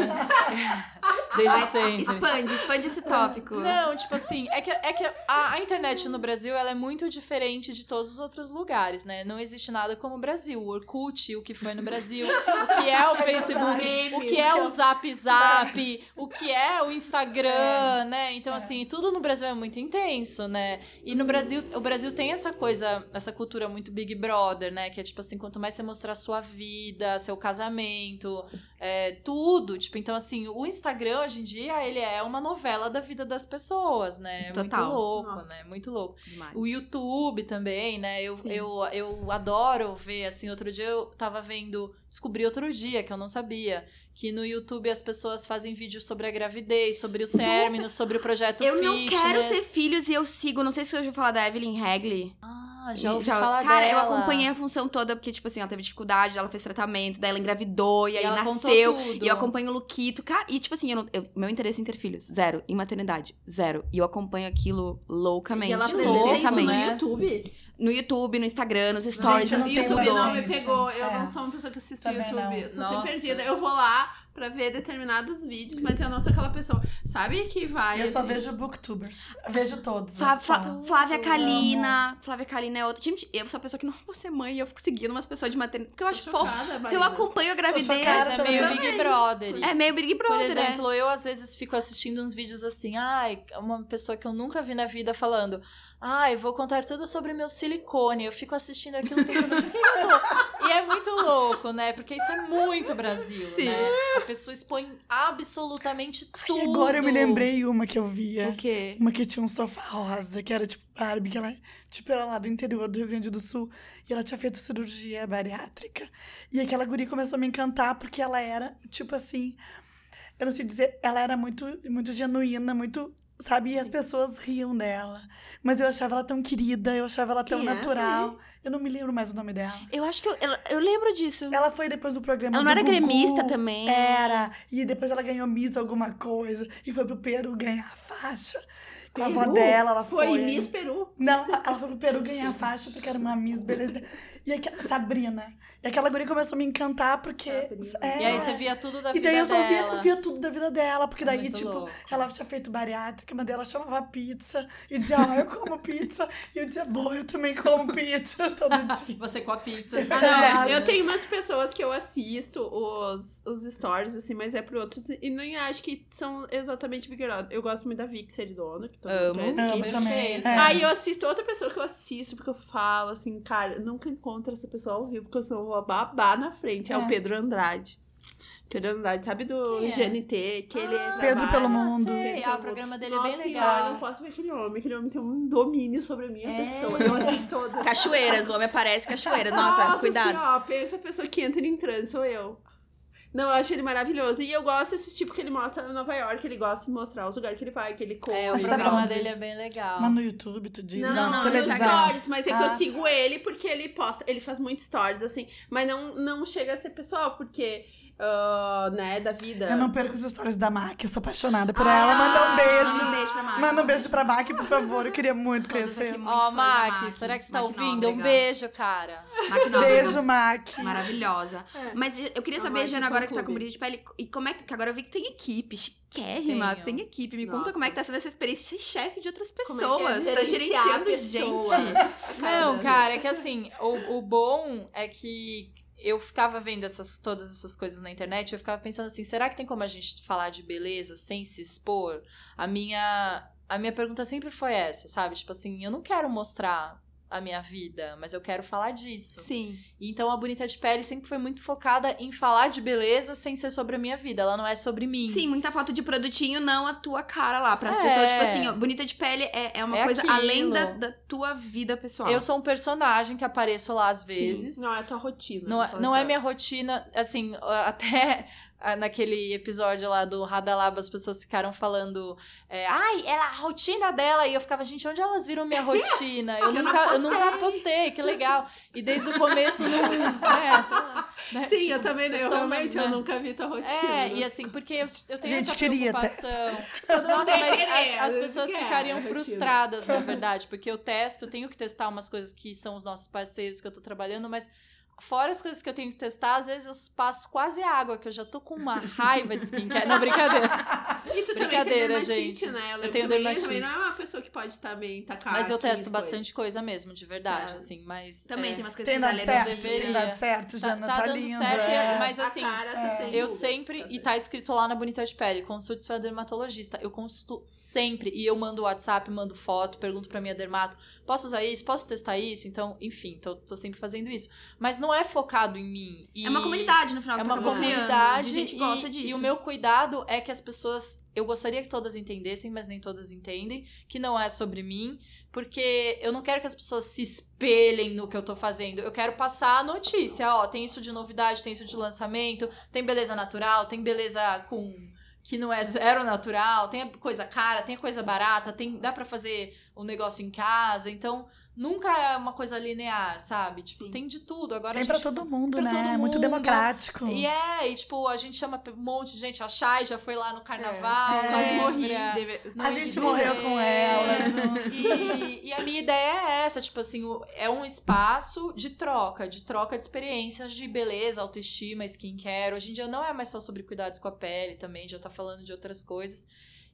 desde sempre. Expande, expande esse tópico. Não, tipo assim, é que, é que a, a internet no Brasil ela é muito diferente de todos os outros lugares, né? Não existe nada como o Brasil. O Orkut, o que foi no Brasil, o que é o <laughs> Facebook, verdade. o que é o Zap Zap, o que é o Instagram, né? Então, assim, tudo no Brasil é muito intenso, né? E no Brasil, o Brasil tem essa coisa, essa cultura muito Big Brother, né? Que é tipo assim, quanto mais você mostrar a sua vida, seu casamento, é, tudo. Tipo, então, assim, o Instagram hoje em dia, ele é uma novela da vida das pessoas, né? É muito Total. louco, Nossa. né? Muito louco. Demais. O YouTube também, né? Eu, Sim. eu, eu adoro ver, assim, outro dia eu tava vendo, descobri outro dia que eu não sabia, que no YouTube as pessoas fazem vídeos sobre a gravidez, sobre o término, sobre o projeto Eu não fitness. quero ter filhos e eu sigo. Não sei se você já ouviu falar da Evelyn Hagley. Ah, já E ouvi falar Cara, dela. eu acompanhei a função toda, porque, tipo assim, ela teve dificuldade, ela fez tratamento, daí ela engravidou, e, aí ela contou nasceu. tudo. E eu acompanho o Luquito. Cara, e tipo assim, eu não- eu- meu interesse em ter filhos, zero. Em maternidade, zero. E eu acompanho aquilo loucamente. E ela louco, apresenta isso intensamente. no né? YouTube. No YouTube, no Instagram, nos stories. eu O não tenho YouTube não me pegou. Eu É. não sou uma pessoa que assiste Também YouTube. não. Eu sou Nossa. sempre perdida. Eu vou lá pra ver determinados vídeos, mas eu não sou aquela pessoa. Sabe que vai. Eu só assim, vejo booktubers. Vejo todos. Flá- né? Flá- Falo. Flávia Eu Kalina. Flávia Kalina é outra. Gente, eu sou a pessoa que não vou ser mãe e eu fico seguindo umas pessoas de maternidade. Porque eu acho fofo. eu acompanho a gravidez. chocada. É meio também. Big Brother. É isso. meio Big Brother. Por é. exemplo, eu às vezes fico assistindo uns vídeos assim, ai, uma pessoa que eu nunca vi na vida falando, ai, vou contar tudo sobre meu silicone. Eu fico assistindo aquilo pensando, por que eu tô? E é muito louco, né? Porque isso é muito Brasil, Sim. né? A pessoa expõe absolutamente E tudo. agora eu me lembrei uma que eu via. O quê? Uma que tinha um sofá rosa, que era tipo Barbie, que ela, tipo, era lá do interior do Rio Grande do Sul. E ela tinha feito cirurgia bariátrica. E aquela guria começou a me encantar porque ela era, tipo assim. Eu não sei dizer, ela era muito, muito genuína, muito. Sabe? E as pessoas riam dela. Mas eu achava ela tão querida, eu achava ela tão natural. Eu não me lembro mais o nome dela. Eu acho que eu, eu, eu lembro disso. Ela foi depois do programa. Ela não era Gugu. gremista também? Era. E depois ela ganhou Miss alguma coisa. E foi pro Peru ganhar a faixa. Com a avó Peru? dela, ela foi. Foi Miss Peru. Não, ela foi pro Peru ganhar a faixa porque era uma Miss beleza. E aquela, Sabrina. E aquela guria começou a me encantar porque. Sabrina. É, E aí você via tudo da E vida daí eu só via, dela. via tudo da vida dela, porque daí, Muito tipo, louco. ela tinha feito bariátrica, mas daí ela chamava pizza e dizia, ah, eu como pizza. E eu dizia, bom, eu também como pizza <laughs> todo <laughs> dia. Você com a pizza. Ah, Ah, não, não, eu tenho umas pessoas que eu assisto os, os stories, assim, mas é por outros. E nem acho que são exatamente Big Brother. Eu gosto muito da Vic Seridona, que todo mundo Amo. aqui. Também. É. Aí eu assisto outra pessoa que eu assisto, porque eu falo assim, cara, eu nunca encontro essa pessoa ao vivo, porque eu sou uma babá na frente. É, É. o Pedro Andrade. Pedro Andrade, sabe do é? GNT? Que ele Ah, Pedro pelo mundo. sei. Ah, o programa dele é Nossa bem senhora, legal. eu não posso ver aquele homem. Aquele homem tem um domínio sobre a minha É. pessoa. Eu assisto todas. Cachoeiras, o homem aparece cachoeira. Nossa, cuidado. Assim, ó, pensa a pessoa que entra em transe, sou eu. Não, eu acho ele maravilhoso. E eu gosto desse tipo que ele mostra em Nova York. Ele gosta de mostrar os lugares que ele vai, que ele come. É, o tá programa dele disso. é bem legal. Mas no YouTube, tu diz? Não, não, não, nos stories, mas é que Ah, eu sigo ele porque ele posta, ele faz muito stories, assim, mas não, não chega a ser pessoal, porque ah, né, da vida. Eu não perco as histórias da Mac, eu sou apaixonada por ela. Manda um beijo. Manda um beijo pra Mac. Manda um beijo pra Mac, por favor. Eu queria muito conhecer. Ó, da Mac, Mac. será que você tá Mac ouvindo? Um Nóbrega. beijo, cara. Mac Nóbrega. Beijo, Mac. Maravilhosa. É. Mas eu queria saber, Jana, agora que tá com bonita de pele, e como é que. que agora eu vi que tem equipe, chiquérrima, Tenho. tem equipe. Me conta Nossa. como é que tá sendo essa experiência de ser chefe de outras Como é que é pessoas. tá gerenciando pessoas? gente. <laughs> Não, cara, é que assim, o, o bom é que eu ficava vendo essas, todas essas coisas na internet, eu ficava pensando assim, será que tem como a gente falar de beleza sem se expor? A minha, a minha pergunta sempre foi essa, sabe? Tipo assim, eu não quero mostrar a minha vida, mas eu quero falar disso. Sim. Então a Bonita de Pele sempre foi muito focada em falar de beleza sem ser sobre a minha vida. Ela não é sobre mim. Sim, muita foto de produtinho, não a tua cara lá. Para as É. pessoas, tipo assim, ó, bonita de pele é, é uma É coisa aquilo. além da, da tua vida pessoal. Eu sou um personagem que apareço lá às Sim. vezes. Não é a tua rotina. Não, é- fala não é minha rotina, assim, <laughs> até naquele episódio lá do Radalaba, as pessoas ficaram falando, é, ai, ela, a rotina dela, e eu ficava, gente, onde elas viram minha <laughs> rotina? Eu, Eu nunca, eu nunca postei, que legal. E desde o começo, não, é, sei lá, né? Sim, Tipo, eu também, eu estão, realmente né? eu nunca vi tua rotina. É, e assim, porque eu, eu tenho Gente, essa queria preocupação. Nossa, mas querer, as, as pessoas ficariam frustradas, na verdade, porque eu testo, tenho que testar umas coisas que são os nossos parceiros que eu tô trabalhando, mas fora as coisas que eu tenho que testar, às vezes eu passo quase água, que eu já tô com uma raiva de skincare. Não, brincadeira. <laughs> E tu também tem dermatite, gente. né? Eu, Eu também, tenho dermatite. também não é uma pessoa que pode também tacar Mas eu 15 testo bastante coisa mesmo, de verdade, Tá. assim, mas... Também é, tem umas coisas Tem que dado certo, deveria. tem dado certo, Tá- Jana. tá Tá, dando lindo. certo, é. mas A assim, cara tá sem Eu rugas, sempre, tá e tá escrito lá na Bonita de Pele, consulte sua dermatologista. Eu consulto sempre. E eu mando WhatsApp, mando foto, pergunto pra minha dermato: posso usar isso? Posso testar isso? Então, enfim, tô, tô sempre fazendo isso. Mas não é focado em mim. E É uma comunidade no final É uma comunidade. de gente que e, gosta disso. E o meu cuidado é que as pessoas. Eu gostaria que todas entendessem, mas nem todas entendem, que não é sobre mim. Porque eu não quero que as pessoas se espelhem no que eu tô fazendo. Eu quero passar a notícia. Ó, tem isso de novidade, tem isso de lançamento, tem beleza natural, tem beleza com. que não é zero natural, tem a coisa cara, tem a coisa barata, tem, dá pra fazer um negócio em casa. Então, nunca é uma coisa linear, sabe? Tipo, Sim. tem de tudo. Agora Tem a pra gente todo mundo, pra né? todo Muito mundo. democrático. e é, e tipo, a gente chama um monte de gente. A Chay já foi lá no carnaval. sim. Quase É. morri. deve- A gente deve- morreu com ela. E, e a minha ideia é essa, tipo assim, é um espaço de troca, de troca de experiências de beleza, autoestima, skincare. Hoje em dia não é mais só sobre cuidados com a pele também, já tá falando de outras coisas.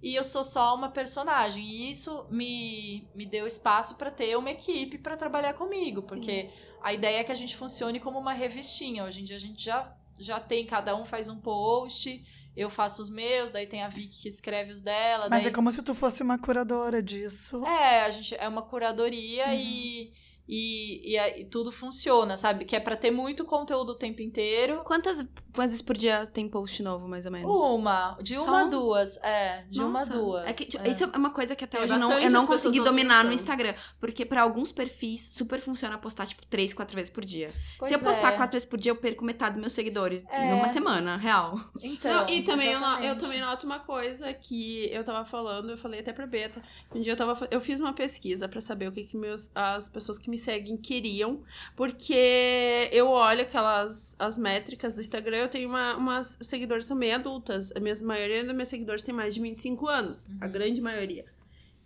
E eu sou só uma personagem. E isso me, me deu espaço pra ter uma equipe pra trabalhar comigo. Porque a ideia é que a gente funcione como uma revistinha. Hoje em dia a gente já, já tem, cada um faz um post, eu faço os meus, daí tem a Vicky que escreve os dela. Mas daí... é como se tu fosse uma curadora disso. É, a gente é uma curadoria e, e, e, e tudo funciona, sabe? Que é pra ter muito conteúdo o tempo inteiro. Quantas vezes por dia tem post novo, mais ou menos? Uma, de Só uma a duas, é, de uma a Nossa. duas. É que, tipo, é. Isso é uma coisa que até É hoje eu não, eu não consegui dominar no. Instagram. Porque pra alguns perfis, super funciona postar, tipo, três, quatro vezes por dia. Pois Se eu postar é. quatro vezes por dia, eu perco metade dos meus seguidores. É. Numa semana, real. Então, Não, e também eu, eu também noto uma coisa que eu tava falando, eu falei até pra Beta. Um dia eu tava eu fiz uma pesquisa pra saber o que, que meus, as pessoas que me seguem queriam, porque eu olho aquelas as métricas do Instagram, eu tenho uma, umas seguidores também adultas. A minha maioria dos meus seguidores tem mais de 25 anos, a grande maioria.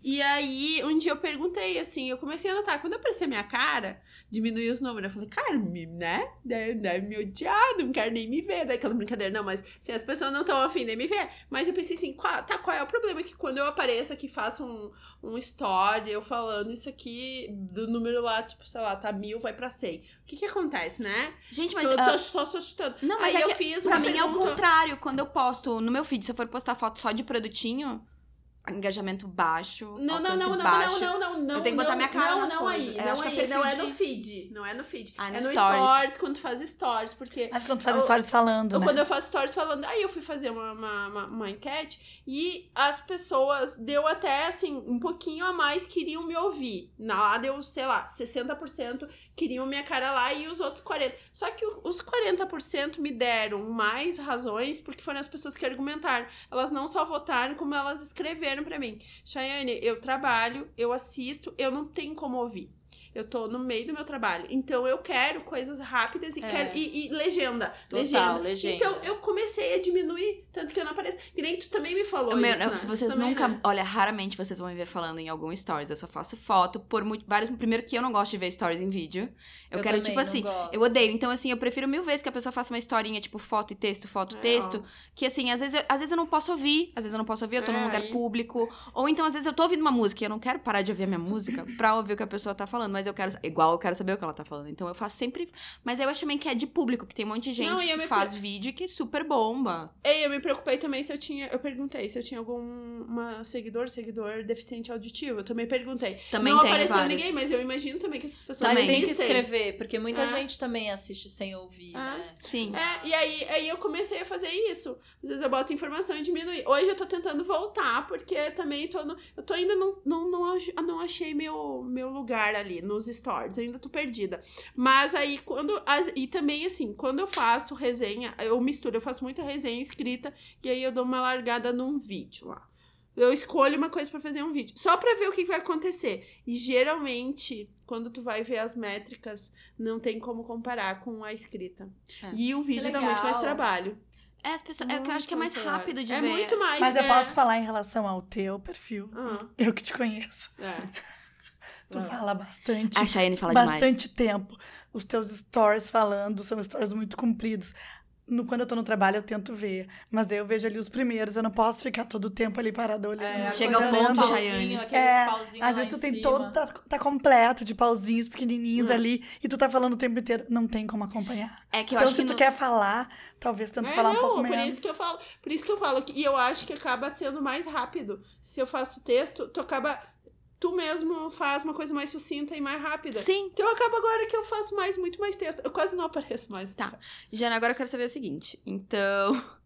E aí, um dia eu perguntei assim, eu comecei a notar, quando aparecia a minha cara, diminuiu os números. Eu falei, cara, me- né? Deve, deve me odiar, não quero nem me ver. Daquela brincadeira, não, mas se as pessoas não estão afim de me ver. Mas eu pensei assim, qual, tá, qual é o problema? Que quando eu apareço aqui, faço um, um story, eu falando isso aqui, do número lá, tipo, sei lá, tá mil, vai pra 100. O que que acontece, né? Gente, mas. tô, ah, tô só só chutando. Não, mas Aí é eu que fiz pra mim é o contrário. Quando eu posto no meu feed, se eu for postar foto só de produtinho, engajamento baixo. Não, não, não, não, baixo. não, não, não, não. Eu tenho que botar não, minha cara não, nas não coisas. aí, Eu não acho que é aí, não é no feed, não é no feed. Ah, é no no stories. stories, quando tu faz stories, porque Mas quando tu faz Eu- stories falando, Eu, né? Quando eu faço stories falando, aí eu fui fazer uma, uma, uma, uma enquete e as pessoas deu até assim, um pouquinho a mais queriam me ouvir. Na lá deu, sei lá, 60% queriam minha cara lá e os outros 40%. Só que os 40% me deram mais razões porque foram as pessoas que argumentaram. Elas não só votaram, como elas escreveram pra mim. Chayane, eu trabalho, eu assisto, eu não tenho como ouvir. Eu tô no meio do meu trabalho. Então eu quero coisas rápidas e É. quero. E, e legenda. Total, legenda. legenda. Então eu comecei a diminuir, tanto que eu não apareço. E nem tu também me falou. O meu- isso, né? se vocês também, nunca. né? Olha, raramente vocês vão me ver falando em algum stories. Eu só faço foto por muito, vários. Primeiro que eu não gosto de ver stories em vídeo. Eu, quero, também tipo não assim. gosto. Eu odeio. Então, assim, eu prefiro mil vezes que a pessoa faça uma historinha, tipo, foto e texto, foto e É, texto. Que assim, às vezes, eu, às vezes eu não posso ouvir. Às vezes eu não posso ouvir, eu tô num É, lugar aí- público. Ou então, às vezes, eu tô ouvindo uma música e eu não quero parar de ouvir a minha música pra ouvir o que a pessoa tá falando. Mas eu quero. Igual eu quero saber o que ela tá falando. Então eu faço sempre. Mas eu acho também que é de público, que tem um monte de gente Não, e que faz vídeo que super bomba. Ei, eu me preocupei também se eu tinha. Eu perguntei se eu tinha algum seguidor, seguidor deficiente auditivo. Eu também perguntei. Também não tem apareceu vários. ninguém, mas eu imagino também que essas pessoas Também. Tem que escrever, porque muita É. gente também assiste sem ouvir, É. né? Sim. É, e aí, aí eu comecei a fazer isso. Às vezes eu boto informação e diminuir. Hoje eu tô tentando voltar, porque também tô no, eu tô ainda não, não, não, não achei meu, meu lugar ali nos stories. Ainda tô perdida. Mas aí quando. as- e também assim, quando eu faço resenha, eu misturo, eu faço muita resenha escrita e aí eu dou uma largada num vídeo lá. Eu escolho uma coisa pra fazer um vídeo, só pra ver o que vai acontecer. E geralmente, quando tu vai ver as métricas, não tem como comparar com a escrita. É. E o vídeo dá muito mais trabalho. É, as pessoas, é que eu acho que é mais rápido de é ver. muito mais. Mas eu é. posso falar em relação ao teu perfil. Ah, Eu que te conheço. é. Tu Ah. fala bastante. A Cheyenne fala demais. bastante tempo. Os teus stories falando são stories muito compridos. No, quando eu tô no trabalho, eu tento ver. Mas daí eu vejo ali os primeiros. Eu não posso ficar todo o tempo ali parado olhando. É, Chega ao ponto, pauzinho, Chayane. aqueles É, pauzinhos Às vezes tu em tem cima. todo, tá, tá completo de pauzinhos pequenininhos Hum. ali. E tu tá falando o tempo inteiro. Não tem como acompanhar. É que eu então, acho se que tu no- quer falar, talvez tenta É, falar um não, pouco por menos. isso que eu falo, por isso que eu falo que e eu acho que acaba sendo mais rápido. Se eu faço texto, tu acaba tu mesmo faz uma coisa mais sucinta e mais rápida. Sim. Então acaba agora que eu faço mais muito mais texto. Eu quase não apareço mais. Tá. Jana, agora eu quero saber o seguinte. Então, <laughs>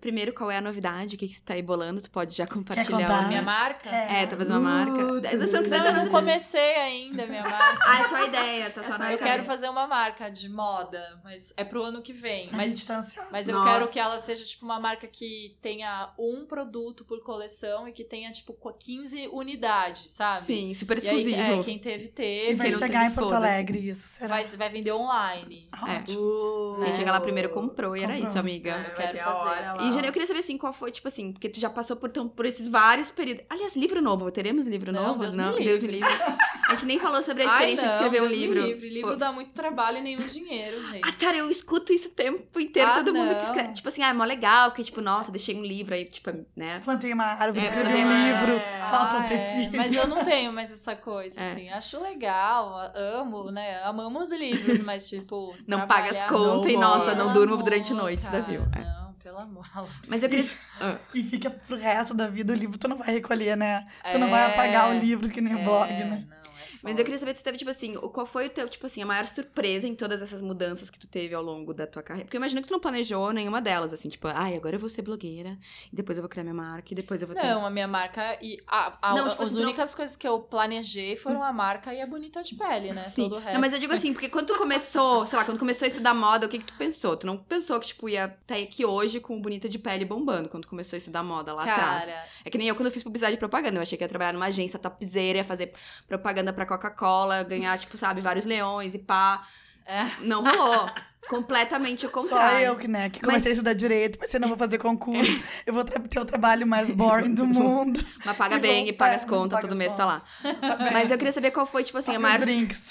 primeiro, qual é a novidade? O que, que você tá aí bolando? Tu pode já compartilhar. o- Minha marca? É, talvez uma marca. Uh, Se você não quiser Não, eu não nada. comecei ainda minha <laughs> marca. Ah, é só a ideia, tá só na eu quero fazer uma marca de moda, mas é pro ano que vem. A Mas, gente tá ansiosa. mas eu Nossa. quero que ela seja, tipo, uma marca que tenha um produto por coleção e que tenha, tipo, 15 unidades, sabe? Sim, super E aí, exclusivo. é, quem teve, E teve. vai não chegar tem, em Porto. Alegre isso, será? Vai, vai vender online. Ótimo. Uh, Quem né? chega lá primeiro comprou e era isso, amiga. É, Eu vai quero a fazer. hora lá. E, Jana, eu queria saber, assim, qual foi, tipo assim, porque tu já passou por, tão, por esses vários períodos. Aliás, livro novo, teremos livro Não, novo? Deus me não, livre. Deus me livre. <laughs> A gente nem falou sobre a Ai, experiência de não, escrever um Deus me livro. Livre. Livro Foi- dá muito trabalho e nenhum dinheiro, gente. Ah, cara, eu escuto isso o tempo inteiro, Ah, todo mundo que não. escreve. Tipo assim, ah, é mó legal, porque, tipo, nossa, deixei um livro aí, tipo, né? Plantei uma árvore, É, escrevi um uma- livro, É. falta Ah, ter é, filho. Mas eu não tenho mais essa coisa, É. assim. Acho legal, amo, né? Amamos livros, mas, tipo. Não paga as contas e, Não, nossa, não durmo durante a noite, cara, já viu? É. Não, pelo amor. <laughs> Mas eu queria. Ah, E fica pro resto da vida o livro, tu não vai recolher, né? Tu não vai É, apagar o livro que nem o é, blog, né? não, é Mas eu queria saber, tu teve, tipo assim, o- qual foi o teu, tipo assim, a maior surpresa em todas essas mudanças que tu teve ao longo da tua carreira? Porque eu imagino que tu não planejou nenhuma delas, assim, tipo, ai, agora eu vou ser blogueira, e depois eu vou criar minha marca, e depois eu vou ter. Não, a minha marca e a, a- Não, tipo as assim, tu não- únicas coisas que eu planejei foram a marca e a bonita de pele, né? Sim. Todo o resto. Não, mas eu digo assim, porque quando tu começou, <laughs> sei lá, quando começou a estudar moda, o que que tu pensou? Tu não pensou que, tipo, ia estar aqui hoje com bonita de pele bombando, quando começou a estudar moda lá atrás. Cara, É que nem eu quando eu fiz publicidade e propaganda. Eu achei que ia trabalhar numa agência topzera, ia fazer propaganda pra Coca-Cola, ganhar, tipo, sabe, vários leões e pá. É. Não rolou. <laughs> Completamente o Só contrário. eu que, né, que Mas- comecei a estudar direito, pensei, não vou fazer concurso, <laughs> eu vou ter o trabalho mais boring do <laughs> mundo. Mas paga <laughs> E bem vou- e paga as contas, paga todo as mês tá lá. Tá bem. Mas eu queria saber qual foi, tipo assim, a maior,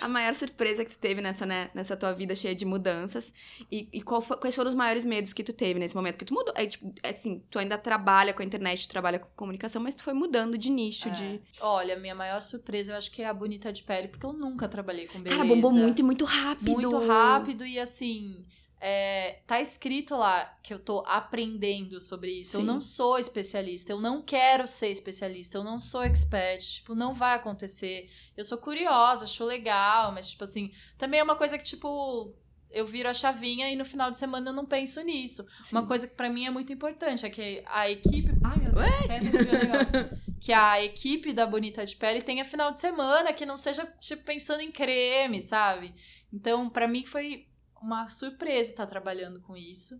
a maior surpresa que tu teve nessa, né, nessa tua vida cheia de mudanças. E, e qual foi- quais foram os maiores medos que tu teve nesse momento? Porque tu mudou. É, tipo, é assim, tu ainda trabalha com a internet, tu trabalha com comunicação, mas tu foi mudando de nicho, é. de. Olha, minha maior surpresa eu acho que é a bonita de pele, porque eu nunca trabalhei com beleza. Cara, bombou muito e muito rápido. muito rápido e assim. É, tá escrito lá que eu tô aprendendo sobre isso. Eu Sim. não sou especialista, eu não quero ser especialista, eu não sou expert, tipo, não vai acontecer. Eu sou curiosa, acho legal, mas tipo assim, também é uma coisa que tipo eu viro a chavinha e no final de semana eu não penso nisso. Uma coisa que pra mim é muito importante é que a equipe, ai meu Deus, até negócio. <laughs> que a equipe da Bonita de Pele tenha final de semana que não seja tipo pensando em creme, sabe? Então, pra mim foi uma surpresa estar trabalhando com isso.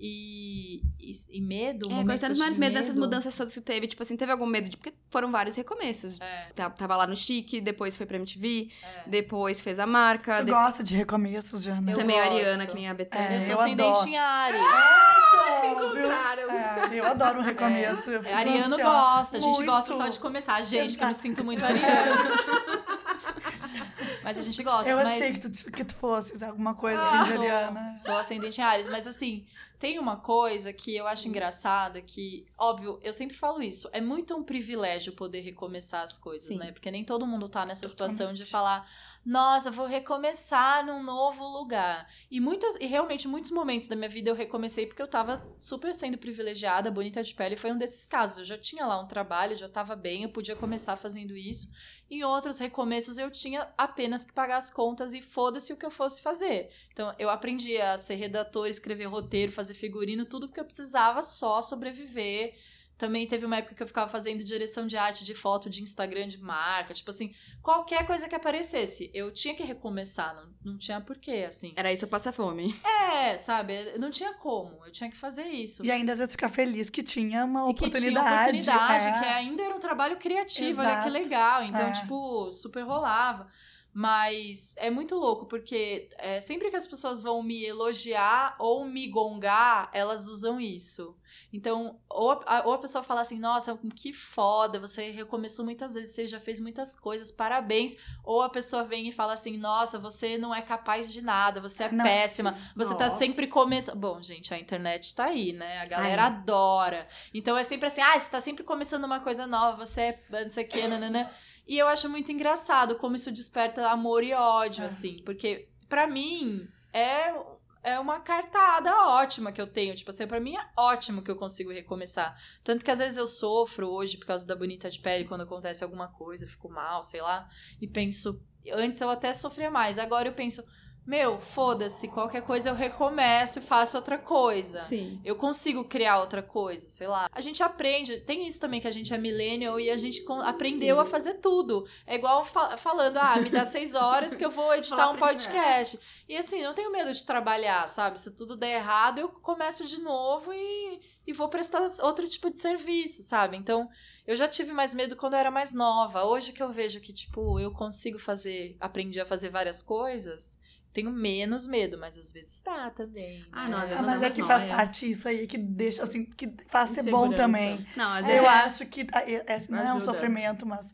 E, e, e medo. É, quais eram os de maiores medos dessas medo. mudanças todas que teve? Tipo assim, teve algum medo de. Porque foram vários recomeços. É, Tá- Tava lá no Chique, depois foi pra MTV, é. depois fez a marca. Tu de- gosta de recomeços, Jana? Eu Também a gosto. Ariana, que nem a Betânia. É, Eu sou eu ascendente adoro. em Ares. Ah, Se encontraram. É, eu adoro um recomeço. eu É, Ariano ansiosa. gosta, a gente Muito. gosta só de começar. A gente, que eu me sinto muito ariana. <laughs> mas a gente gosta. Eu mas... achei que tu, que tu fosses alguma coisa Ah, assim, sou, Juliana. sou ascendente em Ares, mas assim, tem uma coisa que eu acho engraçada que, óbvio, eu sempre falo isso, é muito um privilégio poder recomeçar as coisas, Sim. né? Porque nem todo mundo tá nessa situação de Totalmente. falar, nossa, vou recomeçar num novo lugar. E muitas, e realmente muitos momentos da minha vida eu recomecei porque eu tava super sendo privilegiada, bonita de pele, foi um desses casos. Eu já tinha lá um trabalho, já tava bem, eu podia começar fazendo isso. Em outros recomeços eu tinha apenas que pagar as contas e foda-se o que eu fosse fazer. Então, eu aprendi a ser redator, escrever roteiro, fazer figurino, tudo porque eu precisava só sobreviver. Também teve uma época que eu ficava fazendo direção de arte, de foto, de Instagram, de marca. Tipo assim, qualquer coisa que aparecesse, eu tinha que recomeçar. Não, não tinha porquê, assim. Era isso, passar fome. É, sabe? Não tinha como. Eu tinha que fazer isso. E ainda às vezes ficar feliz que tinha uma E que tinha oportunidade. oportunidade, é. que ainda era um trabalho criativo, olha que Exato. legal. Então, É. tipo, super rolava. Mas é muito louco, porque é, sempre que as pessoas vão me elogiar ou me gongar, elas usam isso. Então, ou a, ou a pessoa fala assim, nossa, que foda, você recomeçou muitas vezes, você já fez muitas coisas, parabéns. Ou a pessoa vem e fala assim, nossa, você não é capaz de nada, você é Nossa. péssima, você tá Nossa. sempre começando. Bom, gente, a internet tá aí, né? A galera Ai. adora. Então é sempre assim, ah, você tá sempre começando uma coisa nova, você é não sei o que, nananã. E eu acho muito engraçado como isso desperta amor e ódio, É. assim. Porque, pra mim, é, é uma cartada ótima que eu tenho. Tipo assim, pra mim é ótimo que eu consigo recomeçar. Tanto que às vezes eu sofro hoje por causa da bonita de pele, quando acontece alguma coisa, fico mal, sei lá. E penso. Antes eu até sofria mais. Agora eu penso, meu, foda-se, qualquer coisa eu recomeço e faço outra coisa. Sim. Eu consigo criar outra coisa, sei lá. A gente aprende, tem isso também que a gente é millennial e a gente aprendeu Sim. a fazer tudo. É igual fa- falando, ah, me dá seis horas que eu vou editar um podcast. E assim, não tenho medo de trabalhar, sabe? Se tudo der errado, eu começo de novo e, e vou prestar outro tipo de serviço, sabe? Então, eu já tive mais medo quando eu era mais nova. Hoje que eu vejo que, tipo, eu consigo fazer, aprendi a fazer várias coisas. Tenho menos medo, mas às vezes dá também. Ah, né? não, às Ah, vezes mas não é que faz parte isso aí que deixa assim, que faz ser bom também. Não, às vezes Eu é- acho que ah, é- é- não é um sofrimento, mas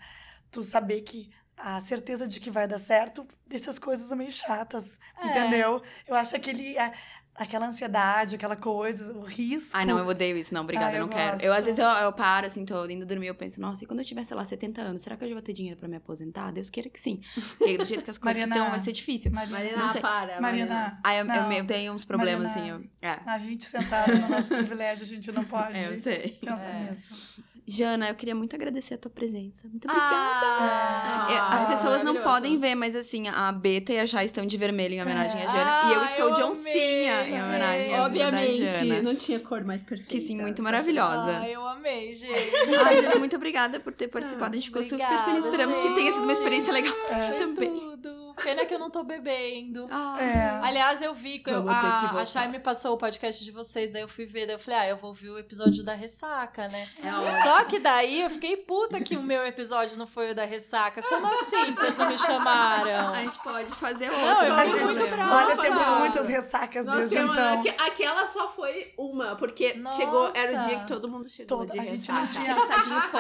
tu saber que a certeza de que vai dar certo deixa as coisas meio chatas, É. entendeu? Eu acho aquele, é, aquela ansiedade, aquela coisa, o risco. Ai, não, eu odeio isso, não, obrigada, Ah, eu não quero. gosto. Eu, às vezes, eu, eu paro, assim, tô indo dormir, eu penso, nossa, e quando eu tiver, sei lá, 70 anos, será que eu já vou ter dinheiro pra me aposentar? Deus queira que sim. Porque do jeito que as coisas Mariana- estão, vai ser difícil. Marina, Não sei. para. Mariana, Ai, eu, eu, não. eu tenho uns problemas, Mariana- assim, eu... É, a gente sentada no nosso privilégio, a gente não pode <laughs> é, eu sei. pensar É. nisso. Jana, eu queria muito agradecer a tua presença. Muito Ah, obrigada. É, As Ah, pessoas não podem ver, mas assim, a Beta e a Jai estão de vermelho em homenagem a Jana. Ah, e eu estou de eu oncinha amei, em homenagem à Jana. não tinha cor mais perfeita. Que sim, muito maravilhosa. Ai, eu amei, gente. Ai, Jana, muito obrigada por ter participado. A gente ficou super Obrigada, feliz. Esperamos que tenha sido uma experiência legal pra gente Foi também. tudo. Pena que eu não tô bebendo. Ah, É. Aliás, eu vi que eu, a, a. Chay me passou o podcast de vocês, daí eu fui ver, daí eu falei, ah, eu vou ouvir o episódio da ressaca, né? É. Só que daí eu fiquei puta que o meu episódio não foi o da ressaca. Como assim vocês não me chamaram? A gente pode fazer Não, outro. eu não fiquei tem muito brava. Olha, temos muitas ressacas Nós desde então. aque- aquela só foi uma, porque Nossa. chegou, era o dia que todo mundo chegou Toda- de a gente ressaca. não tinha-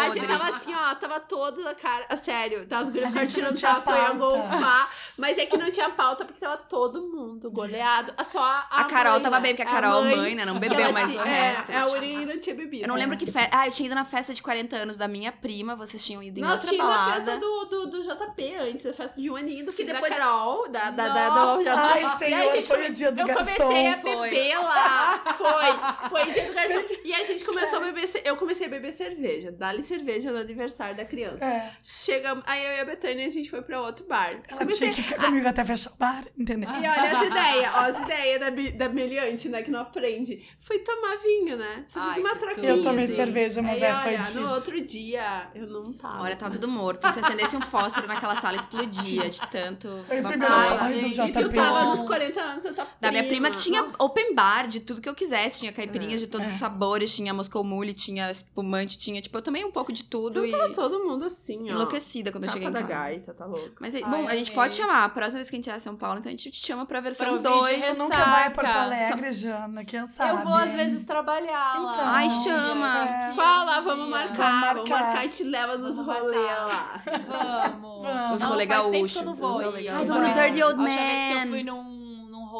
A gente tava assim, ó, tava toda a cara. a Sério, tá? Os A gente taco, eu ia pauta. golfar. Mas é que não tinha pauta porque tava todo mundo goleado. Só a. A Carol mãe, tava né? bem, porque a Carol, mãe, mãe, né? Não que bebeu, mas tinha- o é, resto. É, a Uri não tinha bebido. Eu não lembro que festa. Ah, eu tinha ido na festa de 40 anos da minha prima, vocês tinham ido em Nós outra tínhamos a balada. festa do, do, do JP antes, a festa de um aninho do filho depois- da Carol, da, da, da, do JP. Ai, E aí, senhor, gente, foi o dia do eu garçom. comecei a Foi. beber lá. Foi. Foi o dia do <laughs> garçom. E a gente começou a beber. Eu comecei a beber cerveja. Dá-lhe cerveja no aniversário da criança. É. Chegamos. Aí eu e a Betânia a gente foi pra outro bar. Ela Comecei- tinha que Fica comigo até fechar o bar, entendeu? E olha as ideias, ó, as ideias da, da meliante, né, que não aprende. Foi tomar vinho, né? Só Ai, fiz uma que troquinha. Eu tomei assim. cerveja, mas é, foi disso. no outro dia, eu não tava. Olha, tava tudo morto. Se acendesse um fósforo naquela sala, explodia de tanto. Foi o vapor. primeiro Ai, bar do gente, E eu JP. tava nos 40 anos da tua Da minha prima que tinha Nossa. open bar de tudo que eu quisesse. Tinha caipirinhas de todos É. os sabores, tinha Moscow Mule, tinha espumante, tinha. Tipo, eu tomei um pouco de tudo Então e. tava todo mundo assim, ó. Enlouquecida quando eu Capa cheguei em da casa. gaita, tá louco. Mas, Ai, bom, a gente pode chamar. A próxima vez que a gente ir a São Paulo, então a gente te chama pra versão ouvir 2. de Tu nunca vai a Porto. Alegre, Jana, quem sabe? Eu vou às vezes trabalhar lá. Então. Ai, chama. É. Fala, vamos marcar, Vamos vamos marcar. marcar e te leva nos Vamos rolê marcar. lá. Vamos. Vamos. Os Não, rolê faz tempo que gaúcho. eu não vou. Os E rolê a gaúcho. última Vamos no vez- Dirty Old A última vez que Man. eu fui num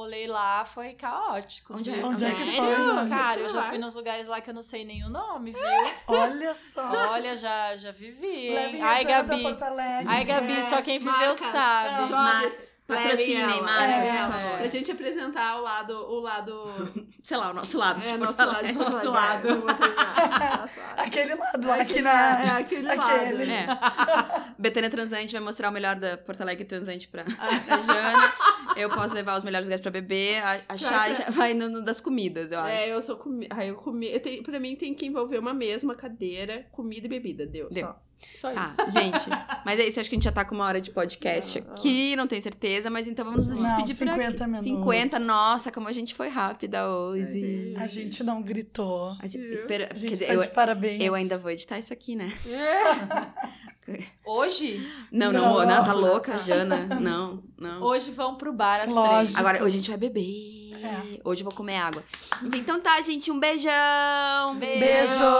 rolê lá foi caótico. Onde é? Onde é que foi, Jana? Cara, eu já fui nos lugares lá que eu não sei nem o nome, viu? <laughs> Olha só. Olha, já, já vivi. Ai, Gabi. Porto Alegre. Ai, Gabi, só quem viveu sabe. Jovens, Patrocinem, marcas, levem por favor. Pra gente apresentar o lado, o lado... <laughs> Sei lá, o nosso lado. de É, lado. De Porto Nosso Alegre. lado. <laughs> <laughs> Nosso lado. Aquele lado lá, aqui Aquele- na... É, aquele lado. aquele. É. Betânia Transante vai mostrar o melhor da Porto Alegre Transante pra, pra Jana. Eu posso levar os melhores lugares pra beber. A, a Chay pra- vai no, no das comidas, eu acho. É, eu sou comi... Ai, eu comi... Eu tenho... Pra mim tem que envolver uma mesma cadeira, comida e bebida. Deu, Deu. só. Só isso. Tá, gente. <laughs> Mas é isso, acho que a gente já tá com uma hora de podcast Não, aqui, não tenho certeza, mas então vamos nos Não, despedir por aqui. 50 minutos. 50, nossa, como a gente foi rápida hoje. A gente não gritou. A gente espera. A Quer gente dizer, tá eu, de parabéns. eu ainda vou editar isso aqui, né? Hoje? Não, não, Não. não, tá louca, Jana? Não, não. Hoje vão pro bar às Lógico. três. Agora, hoje a gente vai beber. É. Hoje eu vou comer água. Enfim, então tá, gente. Um beijão. Beijo. Beijo!